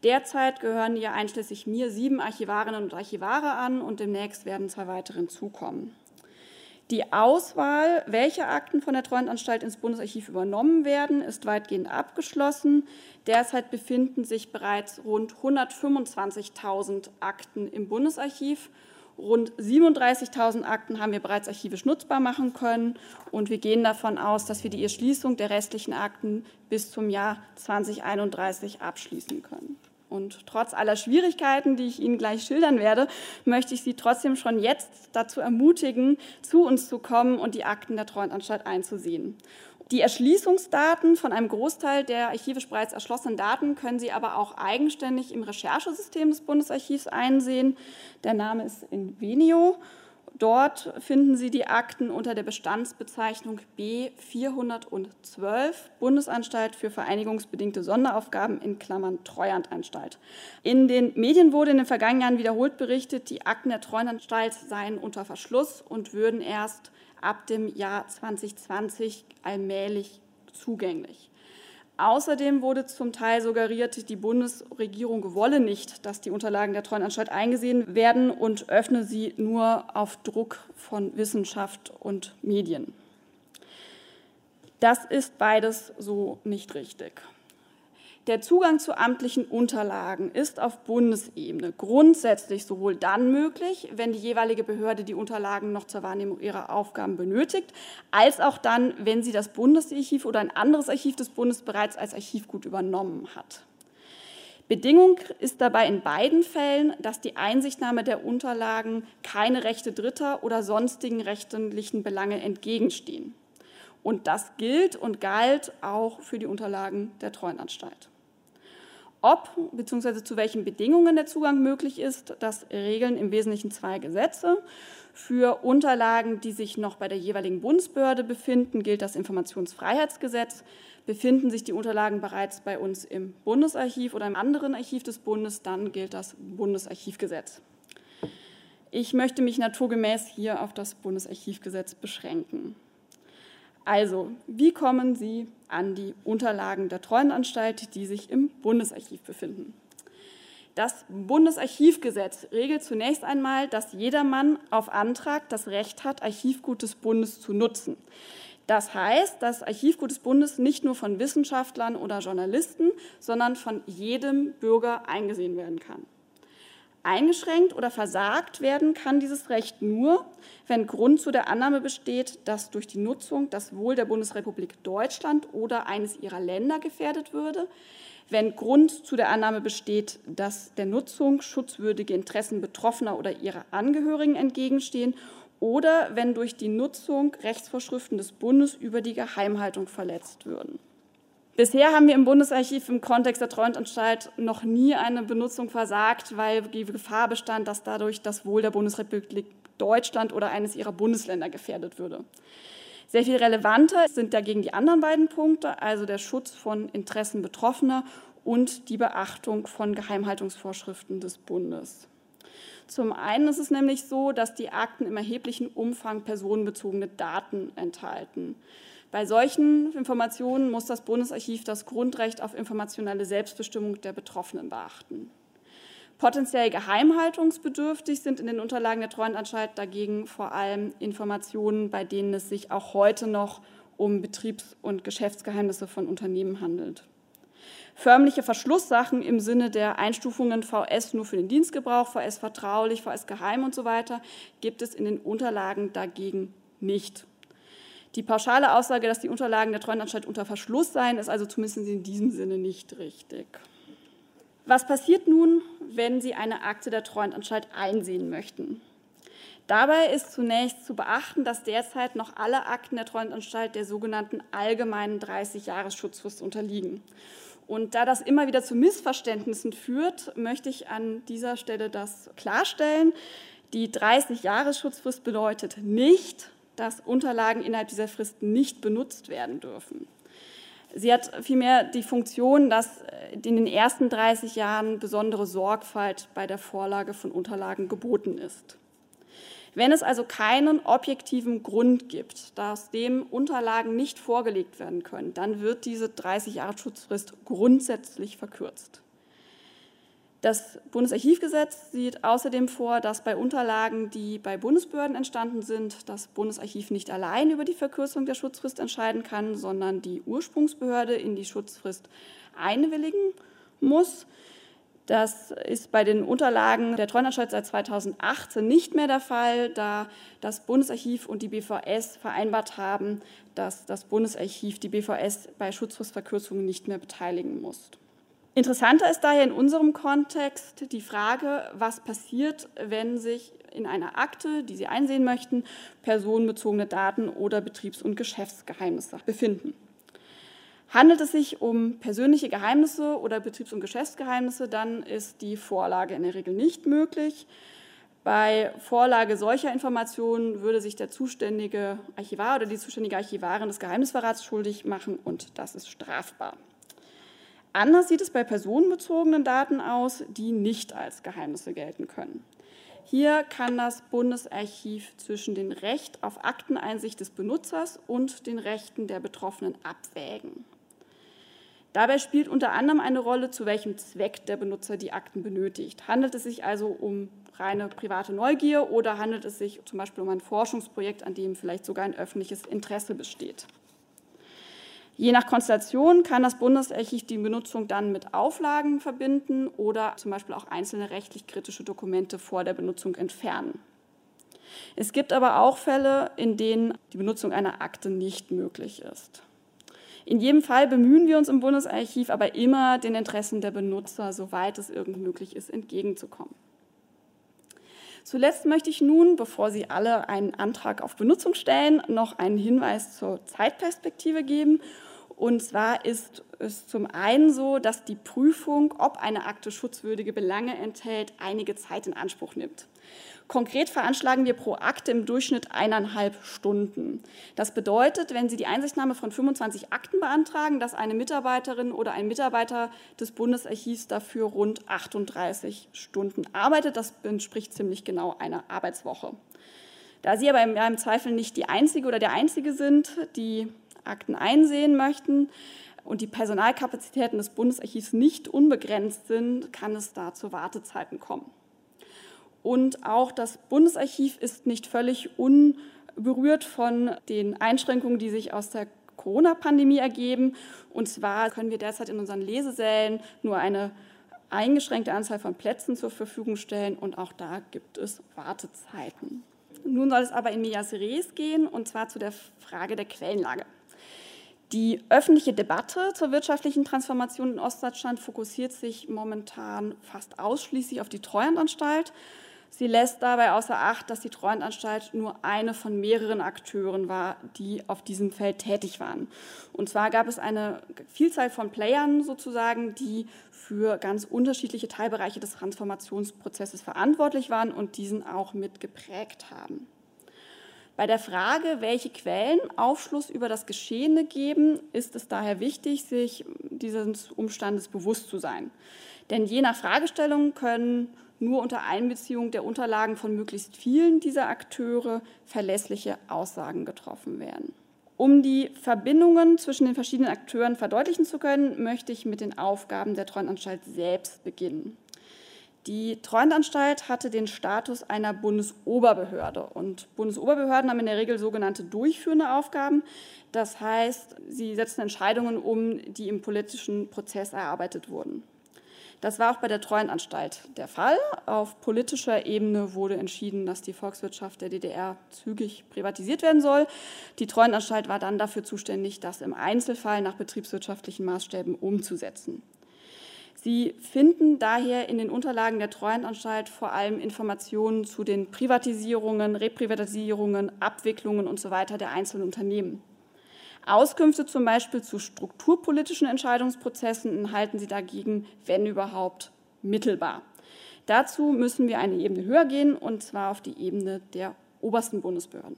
Derzeit gehören hier einschließlich mir sieben Archivarinnen und Archivare an und demnächst werden zwei weitere hinzukommen. Die Auswahl, welche Akten von der Treuhandanstalt ins Bundesarchiv übernommen werden, ist weitgehend abgeschlossen. Derzeit befinden sich bereits rund 125.000 Akten im Bundesarchiv. Rund 37.000 Akten haben wir bereits archivisch nutzbar machen können. Und wir gehen davon aus, dass wir die Erschließung der restlichen Akten bis zum Jahr 2031 abschließen können. Und trotz aller Schwierigkeiten, die ich Ihnen gleich schildern werde, möchte ich Sie trotzdem schon jetzt dazu ermutigen, zu uns zu kommen und die Akten der Treuhandanstalt einzusehen. Die Erschließungsdaten von einem Großteil der archivisch bereits erschlossenen Daten können Sie aber auch eigenständig im Recherchesystem des Bundesarchivs einsehen. Der Name ist Invenio Dort finden Sie die Akten unter der Bestandsbezeichnung B412 Bundesanstalt für vereinigungsbedingte Sonderaufgaben in Klammern Treuhandanstalt. In den Medien wurde in den vergangenen Jahren wiederholt berichtet, die Akten der Treuhandanstalt seien unter Verschluss und würden erst ab dem Jahr 2020 allmählich zugänglich. Außerdem wurde zum Teil suggeriert, die Bundesregierung wolle nicht, dass die Unterlagen der Treuhandanstalt eingesehen werden und öffne sie nur auf Druck von Wissenschaft und Medien. Das ist beides so nicht richtig. Der Zugang zu amtlichen Unterlagen ist auf Bundesebene grundsätzlich sowohl dann möglich, wenn die jeweilige Behörde die Unterlagen noch zur Wahrnehmung ihrer Aufgaben benötigt, als auch dann, wenn sie das Bundesarchiv oder ein anderes Archiv des Bundes bereits als Archivgut übernommen hat. Bedingung ist dabei in beiden Fällen, dass die Einsichtnahme der Unterlagen keine Rechte Dritter oder sonstigen rechtlichen Belange entgegenstehen. Und das gilt und galt auch für die Unterlagen der Treuenanstalt. Ob bzw. zu welchen Bedingungen der Zugang möglich ist, das regeln im Wesentlichen zwei Gesetze. Für Unterlagen, die sich noch bei der jeweiligen Bundesbehörde befinden, gilt das Informationsfreiheitsgesetz. Befinden sich die Unterlagen bereits bei uns im Bundesarchiv oder im anderen Archiv des Bundes, dann gilt das Bundesarchivgesetz. Ich möchte mich naturgemäß hier auf das Bundesarchivgesetz beschränken. Also, wie kommen Sie an die Unterlagen der Treuhandanstalt, die sich im Bundesarchiv befinden? Das Bundesarchivgesetz regelt zunächst einmal, dass jedermann auf Antrag das Recht hat, Archivgut des Bundes zu nutzen. Das heißt, das Archivgut des Bundes nicht nur von Wissenschaftlern oder Journalisten, sondern von jedem Bürger eingesehen werden kann. Eingeschränkt oder versagt werden kann dieses Recht nur, wenn Grund zu der Annahme besteht, dass durch die Nutzung das Wohl der Bundesrepublik Deutschland oder eines ihrer Länder gefährdet würde, wenn Grund zu der Annahme besteht, dass der Nutzung schutzwürdige Interessen Betroffener oder ihrer Angehörigen entgegenstehen oder wenn durch die Nutzung Rechtsvorschriften des Bundes über die Geheimhaltung verletzt würden. Bisher haben wir im Bundesarchiv im Kontext der Treuhandanstalt noch nie eine Benutzung versagt, weil die Gefahr bestand, dass dadurch das Wohl der Bundesrepublik Deutschland oder eines ihrer Bundesländer gefährdet würde. Sehr viel relevanter sind dagegen die anderen beiden Punkte, also der Schutz von Interessen Betroffener und die Beachtung von Geheimhaltungsvorschriften des Bundes. Zum einen ist es nämlich so, dass die Akten im erheblichen Umfang personenbezogene Daten enthalten. Bei solchen Informationen muss das Bundesarchiv das Grundrecht auf informationelle Selbstbestimmung der Betroffenen beachten. Potenziell geheimhaltungsbedürftig sind in den Unterlagen der Treuhandanstalt dagegen vor allem Informationen, bei denen es sich auch heute noch um Betriebs- und Geschäftsgeheimnisse von Unternehmen handelt. Förmliche Verschlusssachen im Sinne der Einstufungen VS nur für den Dienstgebrauch, VS vertraulich, VS geheim und so weiter gibt es in den Unterlagen dagegen nicht. Die pauschale Aussage, dass die Unterlagen der Treuhandanstalt unter Verschluss seien, ist also zumindest in diesem Sinne nicht richtig. Was passiert nun, wenn Sie eine Akte der Treuhandanstalt einsehen möchten? Dabei ist zunächst zu beachten, dass derzeit noch alle Akten der Treuhandanstalt der sogenannten allgemeinen 30-Jahres-Schutzfrist unterliegen. Und da das immer wieder zu Missverständnissen führt, möchte ich an dieser Stelle das klarstellen. Die 30-Jahres-Schutzfrist bedeutet nicht, dass Unterlagen innerhalb dieser Frist nicht benutzt werden dürfen. Sie hat vielmehr die Funktion, dass in den ersten 30 Jahren besondere Sorgfalt bei der Vorlage von Unterlagen geboten ist. Wenn es also keinen objektiven Grund gibt, aus dem Unterlagen nicht vorgelegt werden können, dann wird diese 30 Jahre Schutzfrist grundsätzlich verkürzt. Das Bundesarchivgesetz sieht außerdem vor, dass bei Unterlagen, die bei Bundesbehörden entstanden sind, das Bundesarchiv nicht allein über die Verkürzung der Schutzfrist entscheiden kann, sondern die Ursprungsbehörde in die Schutzfrist einwilligen muss. Das ist bei den Unterlagen der Treuhandanstalt seit 2018 nicht mehr der Fall, da das Bundesarchiv und die BVS vereinbart haben, dass das Bundesarchiv die BVS bei Schutzfristverkürzungen nicht mehr beteiligen muss. Interessanter ist daher in unserem Kontext die Frage, was passiert, wenn sich in einer Akte, die Sie einsehen möchten, personenbezogene Daten oder Betriebs- und Geschäftsgeheimnisse befinden. Handelt es sich um persönliche Geheimnisse oder Betriebs- und Geschäftsgeheimnisse, dann ist die Vorlage in der Regel nicht möglich. Bei Vorlage solcher Informationen würde sich der zuständige Archivar oder die zuständige Archivarin des Geheimnisverrats schuldig machen und das ist strafbar. Anders sieht es bei personenbezogenen Daten aus, die nicht als Geheimnisse gelten können. Hier kann das Bundesarchiv zwischen dem Recht auf Akteneinsicht des Benutzers und den Rechten der Betroffenen abwägen. Dabei spielt unter anderem eine Rolle, zu welchem Zweck der Benutzer die Akten benötigt. Handelt es sich also um reine private Neugier oder handelt es sich zum Beispiel um ein Forschungsprojekt, an dem vielleicht sogar ein öffentliches Interesse besteht? Je nach Konstellation kann das Bundesarchiv die Benutzung dann mit Auflagen verbinden oder zum Beispiel auch einzelne rechtlich kritische Dokumente vor der Benutzung entfernen. Es gibt aber auch Fälle, in denen die Benutzung einer Akte nicht möglich ist. In jedem Fall bemühen wir uns im Bundesarchiv aber immer, den Interessen der Benutzer, soweit es irgend möglich ist, entgegenzukommen. Zuletzt möchte ich nun, bevor Sie alle einen Antrag auf Benutzung stellen, noch einen Hinweis zur Zeitperspektive geben und zwar ist es zum einen so, dass die Prüfung, ob eine Akte schutzwürdige Belange enthält, einige Zeit in Anspruch nimmt. Konkret veranschlagen wir pro Akte im Durchschnitt eineinhalb Stunden. Das bedeutet, wenn Sie die Einsichtnahme von 25 Akten beantragen, dass eine Mitarbeiterin oder ein Mitarbeiter des Bundesarchivs dafür rund 38 Stunden arbeitet. Das entspricht ziemlich genau einer Arbeitswoche. Da Sie aber im Zweifel nicht die Einzige oder der Einzige sind, die Akten einsehen möchten und die Personalkapazitäten des Bundesarchivs nicht unbegrenzt sind, kann es da zu Wartezeiten kommen. Und auch das Bundesarchiv ist nicht völlig berührt von den Einschränkungen, die sich aus der Corona-Pandemie ergeben. Und zwar können wir derzeit in unseren Lesesälen nur eine eingeschränkte Anzahl von Plätzen zur Verfügung stellen und auch da gibt es Wartezeiten. Nun soll es aber in Medias Res gehen und zwar zu der Frage der Quellenlage. Die öffentliche Debatte zur wirtschaftlichen Transformation in Ostdeutschland fokussiert sich momentan fast ausschließlich auf die Treuhandanstalt. Sie lässt dabei außer Acht, dass die Treuhandanstalt nur eine von mehreren Akteuren war, die auf diesem Feld tätig waren. Und zwar gab es eine Vielzahl von Playern sozusagen, die für ganz unterschiedliche Teilbereiche des Transformationsprozesses verantwortlich waren und diesen auch mit geprägt haben. Bei der Frage, welche Quellen Aufschluss über das Geschehene geben, ist es daher wichtig, sich dieses Umstandes bewusst zu sein. Denn je nach Fragestellung können nur unter Einbeziehung der Unterlagen von möglichst vielen dieser Akteure verlässliche Aussagen getroffen werden. Um die Verbindungen zwischen den verschiedenen Akteuren verdeutlichen zu können, möchte ich mit den Aufgaben der Treuhandanstalt selbst beginnen. Die Treuhandanstalt hatte den Status einer Bundesoberbehörde und Bundesoberbehörden haben in der Regel sogenannte durchführende Aufgaben. Das heißt, sie setzen Entscheidungen um, die im politischen Prozess erarbeitet wurden. Das war auch bei der Treuenanstalt der Fall. Auf politischer Ebene wurde entschieden, dass die Volkswirtschaft der DDR zügig privatisiert werden soll. Die Treuenanstalt war dann dafür zuständig, das im Einzelfall nach betriebswirtschaftlichen Maßstäben umzusetzen. Sie finden daher in den Unterlagen der Treuhandanstalt vor allem Informationen zu den Privatisierungen, Reprivatisierungen, Abwicklungen usw. So der einzelnen Unternehmen. Auskünfte zum Beispiel zu strukturpolitischen Entscheidungsprozessen enthalten sie dagegen, wenn überhaupt, mittelbar. Dazu müssen wir eine Ebene höher gehen, und zwar auf die Ebene der obersten Bundesbehörden.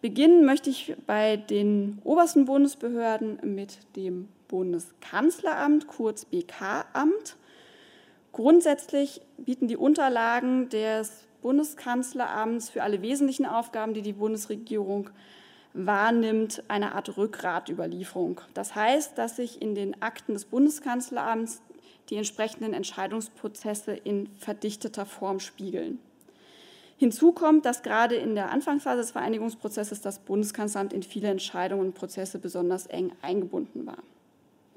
Beginnen möchte ich bei den obersten Bundesbehörden mit dem Bundeskanzleramt, kurz BK-Amt. Grundsätzlich bieten die Unterlagen des Bundeskanzleramts für alle wesentlichen Aufgaben, die die Bundesregierung wahrnimmt, eine Art Rückgratüberlieferung. Das heißt, dass sich in den Akten des Bundeskanzleramts die entsprechenden Entscheidungsprozesse in verdichteter Form spiegeln. Hinzu kommt, dass gerade in der Anfangsphase des Vereinigungsprozesses das Bundeskanzleramt in viele Entscheidungen und Prozesse besonders eng eingebunden war.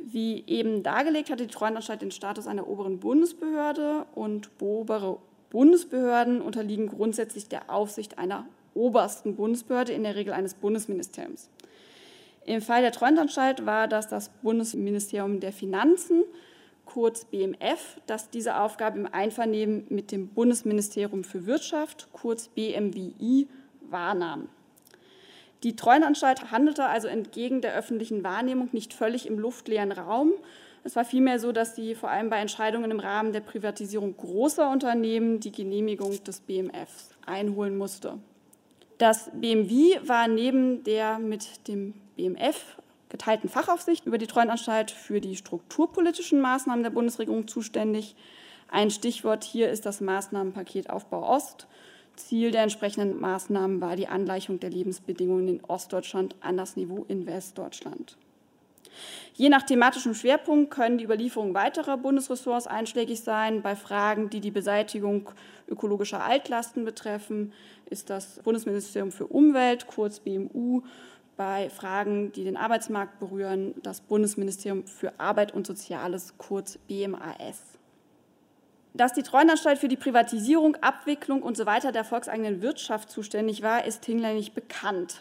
Wie eben dargelegt, hatte die Treuhandanstalt den Status einer oberen Bundesbehörde und obere Bundesbehörden unterliegen grundsätzlich der Aufsicht einer obersten Bundesbehörde, in der Regel eines Bundesministeriums. Im Fall der Treuhandanstalt war das das Bundesministerium der Finanzen, kurz BMF, das diese Aufgabe im Einvernehmen mit dem Bundesministerium für Wirtschaft, kurz BMWI, wahrnahm. Die Treuhandanstalt handelte also entgegen der öffentlichen Wahrnehmung nicht völlig im luftleeren Raum. Es war vielmehr so, dass sie vor allem bei Entscheidungen im Rahmen der Privatisierung großer Unternehmen die Genehmigung des BMFs einholen musste. Das BMW war neben der mit dem BMF geteilten Fachaufsicht über die Treuhandanstalt für die strukturpolitischen Maßnahmen der Bundesregierung zuständig. Ein Stichwort hier ist das Maßnahmenpaket Aufbau Ost. Ziel der entsprechenden Maßnahmen war die Angleichung der Lebensbedingungen in Ostdeutschland an das Niveau in Westdeutschland. Je nach thematischem Schwerpunkt können die Überlieferungen weiterer Bundesressorts einschlägig sein. Bei Fragen, die die Beseitigung ökologischer Altlasten betreffen, ist das Bundesministerium für Umwelt, kurz BMU, bei Fragen, die den Arbeitsmarkt berühren, das Bundesministerium für Arbeit und Soziales, kurz BMAS. Dass die Treuhandanstalt für die Privatisierung, Abwicklung und so weiter der volkseigenen Wirtschaft zuständig war, ist hinlänglich bekannt.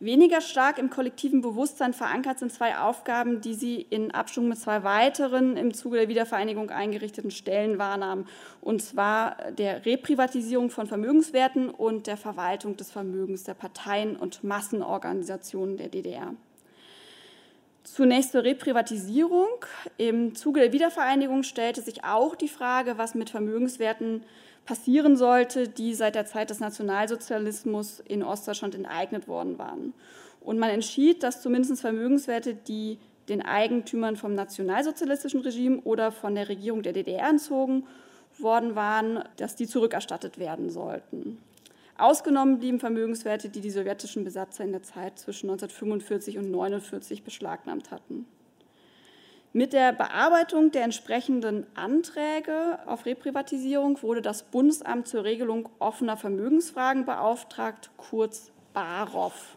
Weniger stark im kollektiven Bewusstsein verankert sind zwei Aufgaben, die sie in Abstimmung mit zwei weiteren im Zuge der Wiedervereinigung eingerichteten Stellen wahrnahmen, und zwar der Reprivatisierung von Vermögenswerten und der Verwaltung des Vermögens der Parteien und Massenorganisationen der DDR. Zunächst zur Reprivatisierung. Im Zuge der Wiedervereinigung stellte sich auch die Frage, was mit Vermögenswerten passieren sollte, die seit der Zeit des Nationalsozialismus in Ostdeutschland enteignet worden waren. Und man entschied, dass zumindest Vermögenswerte, die den Eigentümern vom nationalsozialistischen Regime oder von der Regierung der DDR entzogen worden waren, dass die zurückerstattet werden sollten. Ausgenommen blieben Vermögenswerte, die die sowjetischen Besatzer in der Zeit zwischen 1945 und 1949 beschlagnahmt hatten. Mit der Bearbeitung der entsprechenden Anträge auf Reprivatisierung wurde das Bundesamt zur Regelung offener Vermögensfragen beauftragt, kurz BAROF.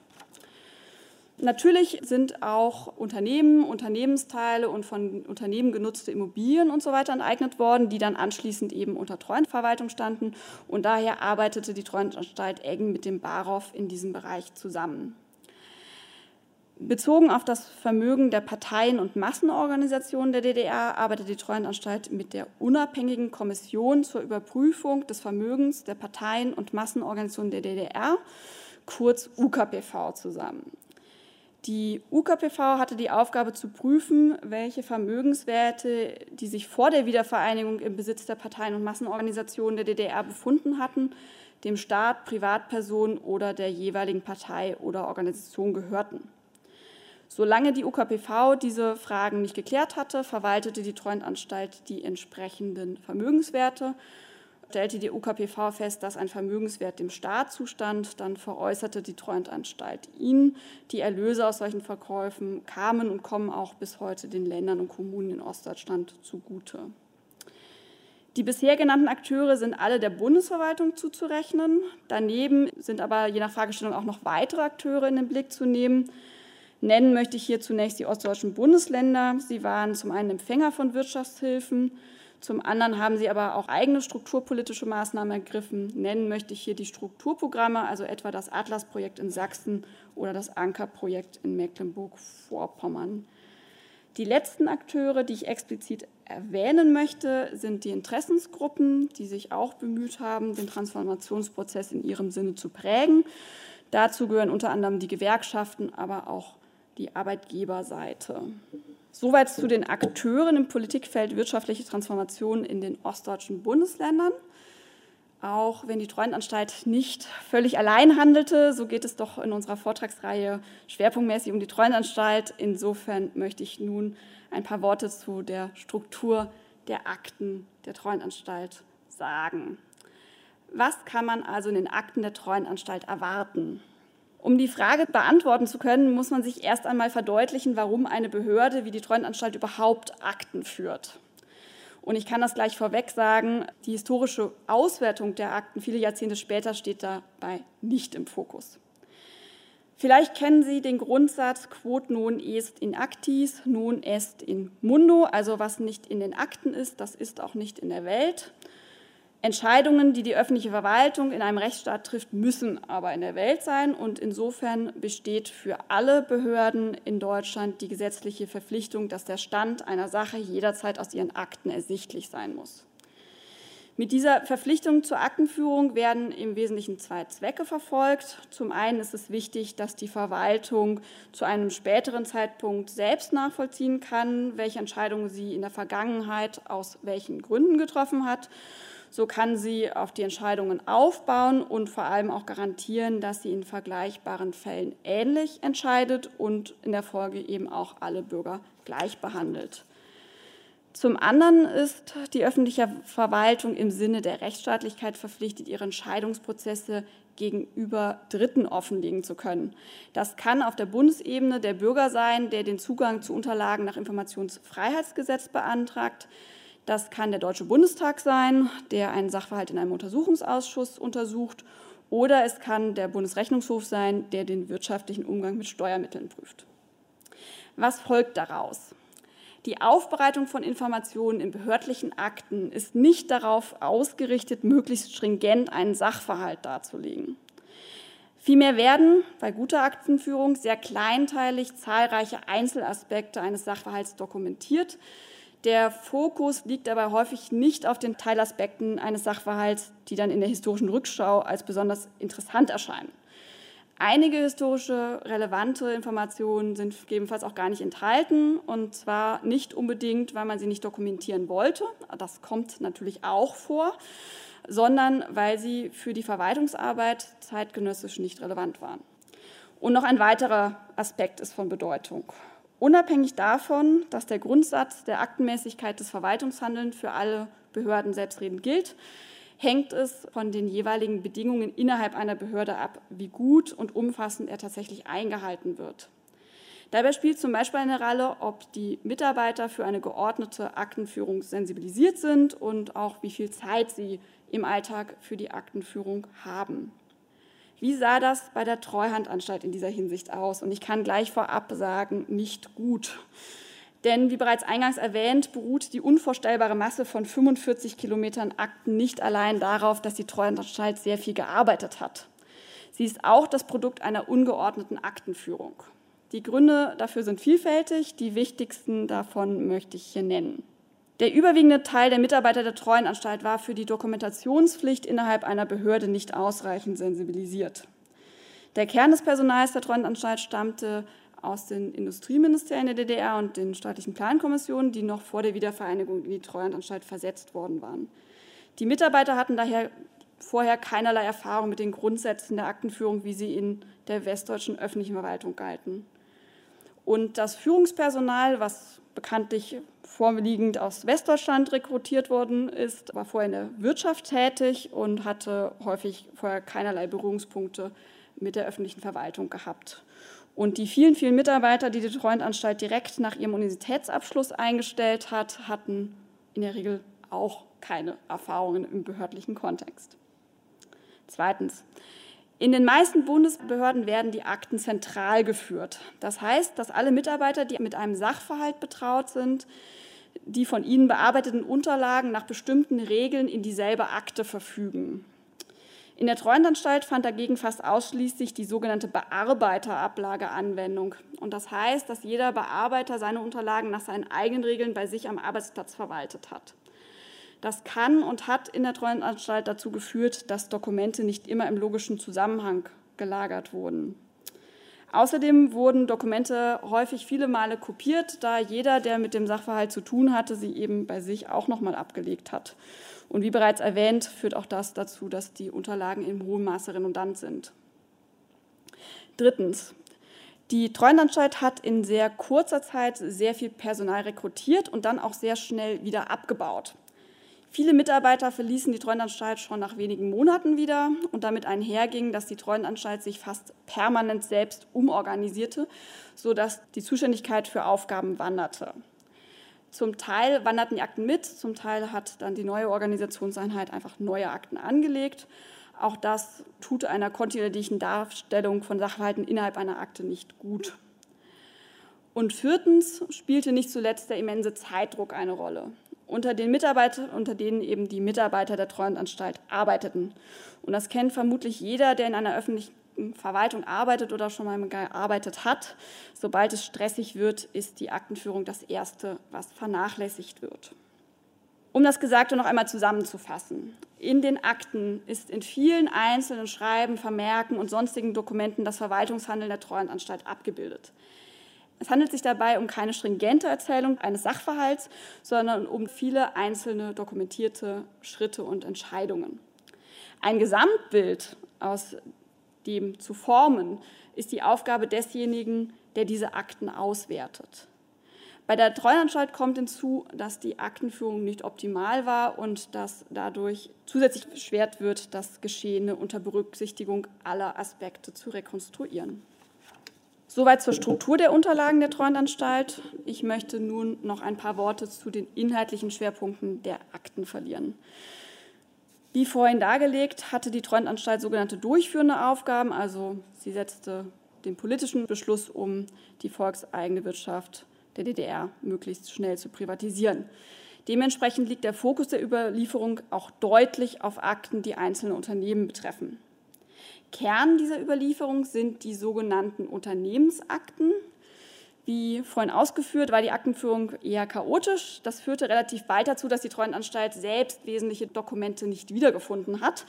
Natürlich sind auch Unternehmen, Unternehmensteile und von Unternehmen genutzte Immobilien und so weiter enteignet worden, die dann anschließend eben unter Treuhandverwaltung standen. Und daher arbeitete die Treuhandanstalt eng mit dem BAROF in diesem Bereich zusammen. Bezogen auf das Vermögen der Parteien und Massenorganisationen der DDR arbeitet die Treuhandanstalt mit der unabhängigen Kommission zur Überprüfung des Vermögens der Parteien und Massenorganisationen der DDR, kurz UKPV, zusammen. Die UKPV hatte die Aufgabe zu prüfen, welche Vermögenswerte, die sich vor der Wiedervereinigung im Besitz der Parteien und Massenorganisationen der DDR befunden hatten, dem Staat, Privatpersonen oder der jeweiligen Partei oder Organisation gehörten. Solange die UKPV diese Fragen nicht geklärt hatte, verwaltete die Treuhandanstalt die entsprechenden Vermögenswerte stellte die UKPV fest, dass ein Vermögenswert dem Staat zustand. Dann veräußerte die Treuhandanstalt ihn. Die Erlöse aus solchen Verkäufen kamen und kommen auch bis heute den Ländern und Kommunen in Ostdeutschland zugute. Die bisher genannten Akteure sind alle der Bundesverwaltung zuzurechnen. Daneben sind aber je nach Fragestellung auch noch weitere Akteure in den Blick zu nehmen. Nennen möchte ich hier zunächst die ostdeutschen Bundesländer. Sie waren zum einen Empfänger von Wirtschaftshilfen, zum anderen haben sie aber auch eigene strukturpolitische Maßnahmen ergriffen. Nennen möchte ich hier die Strukturprogramme, also etwa das Atlas-Projekt in Sachsen oder das Anker-Projekt in Mecklenburg-Vorpommern. Die letzten Akteure, die ich explizit erwähnen möchte, sind die Interessensgruppen, die sich auch bemüht haben, den Transformationsprozess in ihrem Sinne zu prägen. Dazu gehören unter anderem die Gewerkschaften, aber auch die Arbeitgeberseite. Soweit zu den Akteuren im Politikfeld wirtschaftliche Transformation in den ostdeutschen Bundesländern. Auch wenn die Treuhandanstalt nicht völlig allein handelte, so geht es doch in unserer Vortragsreihe schwerpunktmäßig um die Treuhandanstalt. Insofern möchte ich nun ein paar Worte zu der Struktur der Akten der Treuhandanstalt sagen. Was kann man also in den Akten der Treuhandanstalt erwarten? Um die Frage beantworten zu können, muss man sich erst einmal verdeutlichen, warum eine Behörde wie die Treuhandanstalt überhaupt Akten führt. Und ich kann das gleich vorweg sagen, die historische Auswertung der Akten viele Jahrzehnte später steht dabei nicht im Fokus. Vielleicht kennen Sie den Grundsatz Quod non est in actis, non est in mundo, also was nicht in den Akten ist, das ist auch nicht in der Welt. Entscheidungen, die die öffentliche Verwaltung in einem Rechtsstaat trifft, müssen aber in der Welt sein. Und insofern besteht für alle Behörden in Deutschland die gesetzliche Verpflichtung, dass der Stand einer Sache jederzeit aus ihren Akten ersichtlich sein muss. Mit dieser Verpflichtung zur Aktenführung werden im Wesentlichen zwei Zwecke verfolgt. Zum einen ist es wichtig, dass die Verwaltung zu einem späteren Zeitpunkt selbst nachvollziehen kann, welche Entscheidungen sie in der Vergangenheit aus welchen Gründen getroffen hat. So kann sie auf die Entscheidungen aufbauen und vor allem auch garantieren, dass sie in vergleichbaren Fällen ähnlich entscheidet und in der Folge eben auch alle Bürger gleich behandelt. Zum anderen ist die öffentliche Verwaltung im Sinne der Rechtsstaatlichkeit verpflichtet, ihre Entscheidungsprozesse gegenüber Dritten offenlegen zu können. Das kann auf der Bundesebene der Bürger sein, der den Zugang zu Unterlagen nach Informationsfreiheitsgesetz beantragt. Das kann der Deutsche Bundestag sein, der einen Sachverhalt in einem Untersuchungsausschuss untersucht. Oder es kann der Bundesrechnungshof sein, der den wirtschaftlichen Umgang mit Steuermitteln prüft. Was folgt daraus? Die Aufbereitung von Informationen in behördlichen Akten ist nicht darauf ausgerichtet, möglichst stringent einen Sachverhalt darzulegen. Vielmehr werden bei guter Aktenführung sehr kleinteilig zahlreiche Einzelaspekte eines Sachverhalts dokumentiert, der Fokus liegt dabei häufig nicht auf den Teilaspekten eines Sachverhalts, die dann in der historischen Rückschau als besonders interessant erscheinen. Einige historische relevante Informationen sind gegebenenfalls auch gar nicht enthalten und zwar nicht unbedingt, weil man sie nicht dokumentieren wollte, das kommt natürlich auch vor, sondern weil sie für die Verwaltungsarbeit zeitgenössisch nicht relevant waren. Und noch ein weiterer Aspekt ist von Bedeutung. Unabhängig davon, dass der Grundsatz der Aktenmäßigkeit des Verwaltungshandelns für alle Behörden selbstredend gilt, hängt es von den jeweiligen Bedingungen innerhalb einer Behörde ab, wie gut und umfassend er tatsächlich eingehalten wird. Dabei spielt zum Beispiel eine Rolle, ob die Mitarbeiter für eine geordnete Aktenführung sensibilisiert sind und auch wie viel Zeit sie im Alltag für die Aktenführung haben. Wie sah das bei der Treuhandanstalt in dieser Hinsicht aus? Und ich kann gleich vorab sagen, nicht gut. Denn wie bereits eingangs erwähnt, beruht die unvorstellbare Masse von 45 Kilometern Akten nicht allein darauf, dass die Treuhandanstalt sehr viel gearbeitet hat. Sie ist auch das Produkt einer ungeordneten Aktenführung. Die Gründe dafür sind vielfältig, die wichtigsten davon möchte ich hier nennen. Der überwiegende Teil der Mitarbeiter der Treuenanstalt war für die Dokumentationspflicht innerhalb einer Behörde nicht ausreichend sensibilisiert. Der Kern des Personals der Treuenanstalt stammte aus den Industrieministerien der DDR und den staatlichen Plankommissionen, die noch vor der Wiedervereinigung in die Treuhandanstalt versetzt worden waren. Die Mitarbeiter hatten daher vorher keinerlei Erfahrung mit den Grundsätzen der Aktenführung, wie sie in der westdeutschen öffentlichen Verwaltung galten. Und das Führungspersonal, was bekanntlich vorliegend aus Westdeutschland rekrutiert worden ist, war vorher in der Wirtschaft tätig und hatte häufig vorher keinerlei Berührungspunkte mit der öffentlichen Verwaltung gehabt. Und die vielen, vielen Mitarbeiter, die die Treuhandanstalt direkt nach ihrem Universitätsabschluss eingestellt hat, hatten in der Regel auch keine Erfahrungen im behördlichen Kontext. Zweitens. In den meisten Bundesbehörden werden die Akten zentral geführt. Das heißt, dass alle Mitarbeiter, die mit einem Sachverhalt betraut sind, die von ihnen bearbeiteten Unterlagen nach bestimmten Regeln in dieselbe Akte verfügen. In der Treuhandanstalt fand dagegen fast ausschließlich die sogenannte Bearbeiterablage Anwendung. Und das heißt, dass jeder Bearbeiter seine Unterlagen nach seinen eigenen Regeln bei sich am Arbeitsplatz verwaltet hat. Das kann und hat in der Treuhandanstalt dazu geführt, dass Dokumente nicht immer im logischen Zusammenhang gelagert wurden. Außerdem wurden Dokumente häufig viele Male kopiert, da jeder, der mit dem Sachverhalt zu tun hatte, sie eben bei sich auch nochmal abgelegt hat. Und wie bereits erwähnt, führt auch das dazu, dass die Unterlagen in hohem Maße redundant sind. Drittens. Die Treuhandanstalt hat in sehr kurzer Zeit sehr viel Personal rekrutiert und dann auch sehr schnell wieder abgebaut. Viele Mitarbeiter verließen die Treuhandanstalt schon nach wenigen Monaten wieder und damit einherging, dass die Treuhandanstalt sich fast permanent selbst umorganisierte, sodass die Zuständigkeit für Aufgaben wanderte. Zum Teil wanderten die Akten mit, zum Teil hat dann die neue Organisationseinheit einfach neue Akten angelegt. Auch das tut einer kontinuierlichen Darstellung von Sachverhalten innerhalb einer Akte nicht gut. Und viertens spielte nicht zuletzt der immense Zeitdruck eine Rolle. Unter den Mitarbeitern, unter denen eben die Mitarbeiter der Treuhandanstalt arbeiteten. Und das kennt vermutlich jeder, der in einer öffentlichen Verwaltung arbeitet oder schon mal gearbeitet hat, sobald es stressig wird, ist die Aktenführung das Erste, was vernachlässigt wird. Um das Gesagte noch einmal zusammenzufassen. In den Akten ist in vielen einzelnen Schreiben, Vermerken und sonstigen Dokumenten das Verwaltungshandeln der Treuhandanstalt abgebildet. Es handelt sich dabei um keine stringente Erzählung eines Sachverhalts, sondern um viele einzelne dokumentierte Schritte und Entscheidungen. Ein Gesamtbild aus dem zu formen, ist die Aufgabe desjenigen, der diese Akten auswertet. Bei der Treuhandanstalt kommt hinzu, dass die Aktenführung nicht optimal war und dass dadurch zusätzlich beschwert wird, das Geschehene unter Berücksichtigung aller Aspekte zu rekonstruieren. Soweit zur Struktur der Unterlagen der Treuhandanstalt. Ich möchte nun noch ein paar Worte zu den inhaltlichen Schwerpunkten der Akten verlieren. Wie vorhin dargelegt, hatte die Treuhandanstalt sogenannte durchführende Aufgaben, also sie setzte den politischen Beschluss um, die volkseigene Wirtschaft der DDR möglichst schnell zu privatisieren. Dementsprechend liegt der Fokus der Überlieferung auch deutlich auf Akten, die einzelne Unternehmen betreffen. Kern dieser Überlieferung sind die sogenannten Unternehmensakten, wie vorhin ausgeführt, war die Aktenführung eher chaotisch. Das führte relativ bald dazu, dass die Treuhandanstalt selbst wesentliche Dokumente nicht wiedergefunden hat.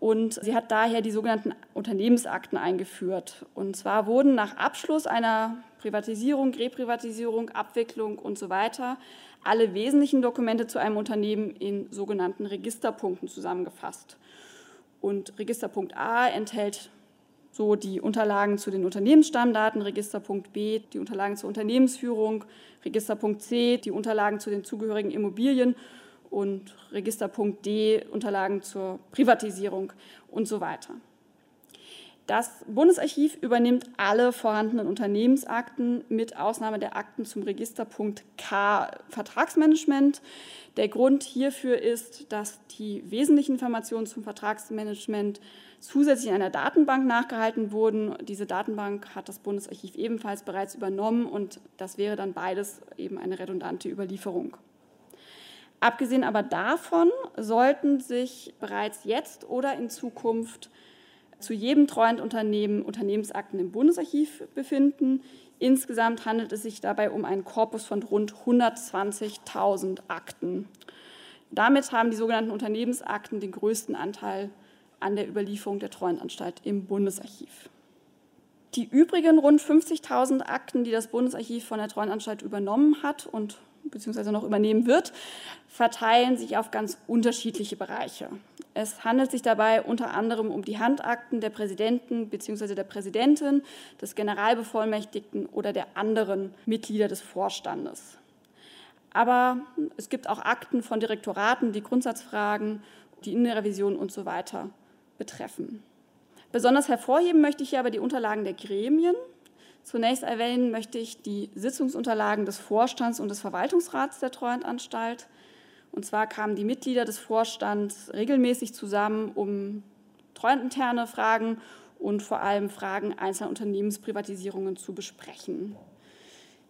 Und sie hat daher die sogenannten Unternehmensakten eingeführt. Und zwar wurden nach Abschluss einer Privatisierung, Reprivatisierung, Abwicklung und so weiter alle wesentlichen Dokumente zu einem Unternehmen in sogenannten Registerpunkten zusammengefasst. Und Registerpunkt A enthält so die Unterlagen zu den Unternehmensstammdaten, Registerpunkt B die Unterlagen zur Unternehmensführung, Registerpunkt C die Unterlagen zu den zugehörigen Immobilien und Registerpunkt D Unterlagen zur Privatisierung und so weiter. Das Bundesarchiv übernimmt alle vorhandenen Unternehmensakten mit Ausnahme der Akten zum Registerpunkt K Vertragsmanagement. Der Grund hierfür ist, dass die wesentlichen Informationen zum Vertragsmanagement zusätzlich in einer Datenbank nachgehalten wurden. Diese Datenbank hat das Bundesarchiv ebenfalls bereits übernommen und das wäre dann beides eben eine redundante Überlieferung. Abgesehen aber davon sollten sich bereits jetzt oder in Zukunft zu jedem Treuhandunternehmen Unternehmensakten im Bundesarchiv befinden. Insgesamt handelt es sich dabei um einen Korpus von rund 120.000 Akten. Damit haben die sogenannten Unternehmensakten den größten Anteil an der Überlieferung der Treuhandanstalt im Bundesarchiv. Die übrigen rund 50.000 Akten, die das Bundesarchiv von der Treuhandanstalt übernommen hat und beziehungsweise noch übernehmen wird, verteilen sich auf ganz unterschiedliche Bereiche. Es handelt sich dabei unter anderem um die Handakten der Präsidenten bzw. der Präsidentin, des Generalbevollmächtigten oder der anderen Mitglieder des Vorstandes. Aber es gibt auch Akten von Direktoraten, die Grundsatzfragen, die Innenrevision und so weiter betreffen. Besonders hervorheben möchte ich hier aber die Unterlagen der Gremien. Zunächst erwähnen möchte ich die Sitzungsunterlagen des Vorstands und des Verwaltungsrats der Treuhandanstalt. Und zwar kamen die Mitglieder des Vorstands regelmäßig zusammen, um treuhandinterne Fragen und vor allem Fragen einzelner Unternehmensprivatisierungen zu besprechen.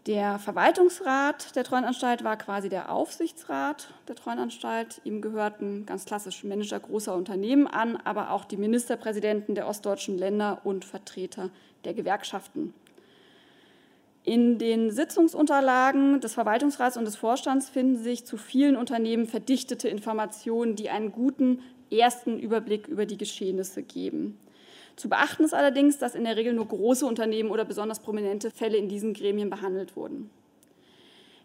Der Verwaltungsrat der Treuhandanstalt war quasi der Aufsichtsrat der Treuhandanstalt. Ihm gehörten ganz klassisch Manager großer Unternehmen an, aber auch die Ministerpräsidenten der ostdeutschen Länder und Vertreter der Gewerkschaften. In den Sitzungsunterlagen des Verwaltungsrats und des Vorstands finden sich zu vielen Unternehmen verdichtete Informationen, die einen guten ersten Überblick über die Geschehnisse geben. Zu beachten ist allerdings, dass in der Regel nur große Unternehmen oder besonders prominente Fälle in diesen Gremien behandelt wurden.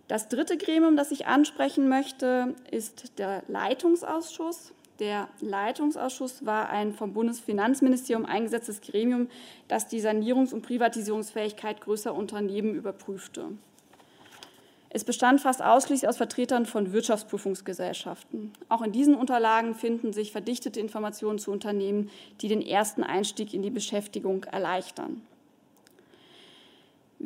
Das dritte Gremium, das ich ansprechen möchte, ist der Leitungsausschuss. Der Leitungsausschuss war ein vom Bundesfinanzministerium eingesetztes Gremium, das die Sanierungs- und Privatisierungsfähigkeit größerer Unternehmen überprüfte. Es bestand fast ausschließlich aus Vertretern von Wirtschaftsprüfungsgesellschaften. Auch in diesen Unterlagen finden sich verdichtete Informationen zu Unternehmen, die den ersten Einstieg in die Beschäftigung erleichtern.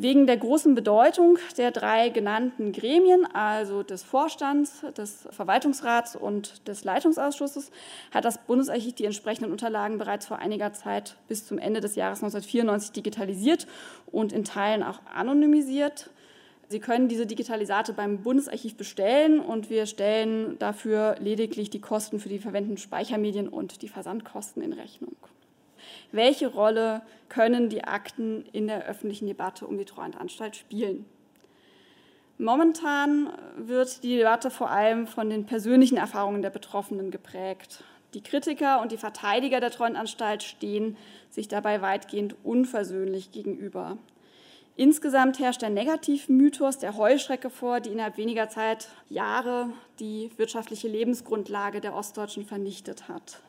Wegen der großen Bedeutung der drei genannten Gremien, also des Vorstands, des Verwaltungsrats und des Leitungsausschusses, hat das Bundesarchiv die entsprechenden Unterlagen bereits vor einiger Zeit bis zum Ende des Jahres 1994 digitalisiert und in Teilen auch anonymisiert. Sie können diese Digitalisate beim Bundesarchiv bestellen und wir stellen dafür lediglich die Kosten für die verwendeten Speichermedien und die Versandkosten in Rechnung welche Rolle können die Akten in der öffentlichen Debatte um die Treuhandanstalt spielen. Momentan wird die Debatte vor allem von den persönlichen Erfahrungen der Betroffenen geprägt. Die Kritiker und die Verteidiger der Treuhandanstalt stehen sich dabei weitgehend unversöhnlich gegenüber. Insgesamt herrscht der Negativmythos der Heuschrecke vor, die innerhalb weniger Zeit Jahre die wirtschaftliche Lebensgrundlage der Ostdeutschen vernichtet hat.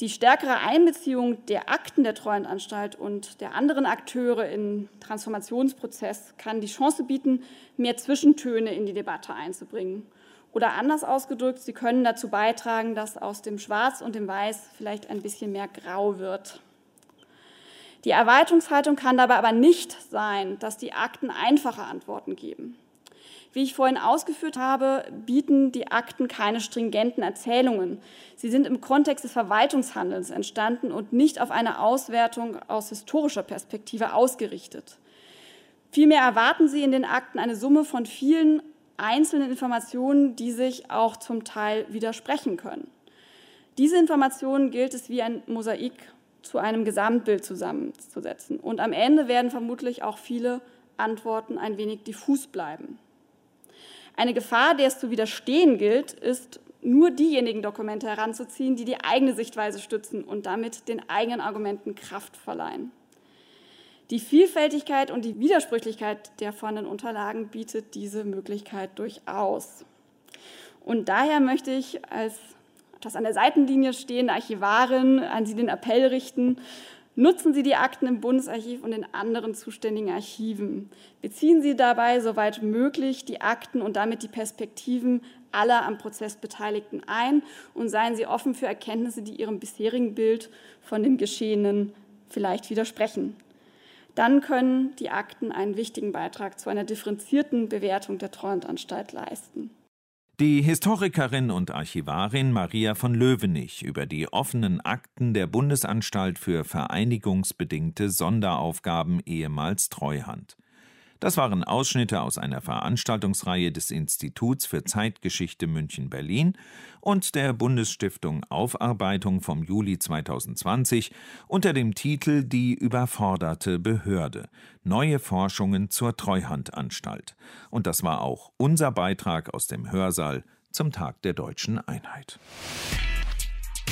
Die stärkere Einbeziehung der Akten der Treuhandanstalt und der anderen Akteure im Transformationsprozess kann die Chance bieten, mehr Zwischentöne in die Debatte einzubringen. Oder anders ausgedrückt, sie können dazu beitragen, dass aus dem Schwarz und dem Weiß vielleicht ein bisschen mehr Grau wird. Die Erweiterungshaltung kann dabei aber nicht sein, dass die Akten einfache Antworten geben. Wie ich vorhin ausgeführt habe, bieten die Akten keine stringenten Erzählungen. Sie sind im Kontext des Verwaltungshandelns entstanden und nicht auf eine Auswertung aus historischer Perspektive ausgerichtet. Vielmehr erwarten Sie in den Akten eine Summe von vielen einzelnen Informationen, die sich auch zum Teil widersprechen können. Diese Informationen gilt es wie ein Mosaik zu einem Gesamtbild zusammenzusetzen. Und am Ende werden vermutlich auch viele Antworten ein wenig diffus bleiben. Eine Gefahr, der es zu widerstehen gilt, ist, nur diejenigen Dokumente heranzuziehen, die die eigene Sichtweise stützen und damit den eigenen Argumenten Kraft verleihen. Die Vielfältigkeit und die Widersprüchlichkeit der vorhandenen Unterlagen bietet diese Möglichkeit durchaus. Und daher möchte ich als etwas an der Seitenlinie stehende Archivarin an Sie den Appell richten, Nutzen Sie die Akten im Bundesarchiv und in anderen zuständigen Archiven. Beziehen Sie dabei, soweit möglich, die Akten und damit die Perspektiven aller am Prozess Beteiligten ein und seien Sie offen für Erkenntnisse, die Ihrem bisherigen Bild von dem Geschehenen vielleicht widersprechen. Dann können die Akten einen wichtigen Beitrag zu einer differenzierten Bewertung der Treuhandanstalt leisten. Die Historikerin und Archivarin Maria von Löwenich über die offenen Akten der Bundesanstalt für vereinigungsbedingte Sonderaufgaben ehemals Treuhand. Das waren Ausschnitte aus einer Veranstaltungsreihe des Instituts für Zeitgeschichte München-Berlin und der Bundesstiftung Aufarbeitung vom Juli 2020 unter dem Titel Die überforderte Behörde. Neue Forschungen zur Treuhandanstalt. Und das war auch unser Beitrag aus dem Hörsaal zum Tag der deutschen Einheit.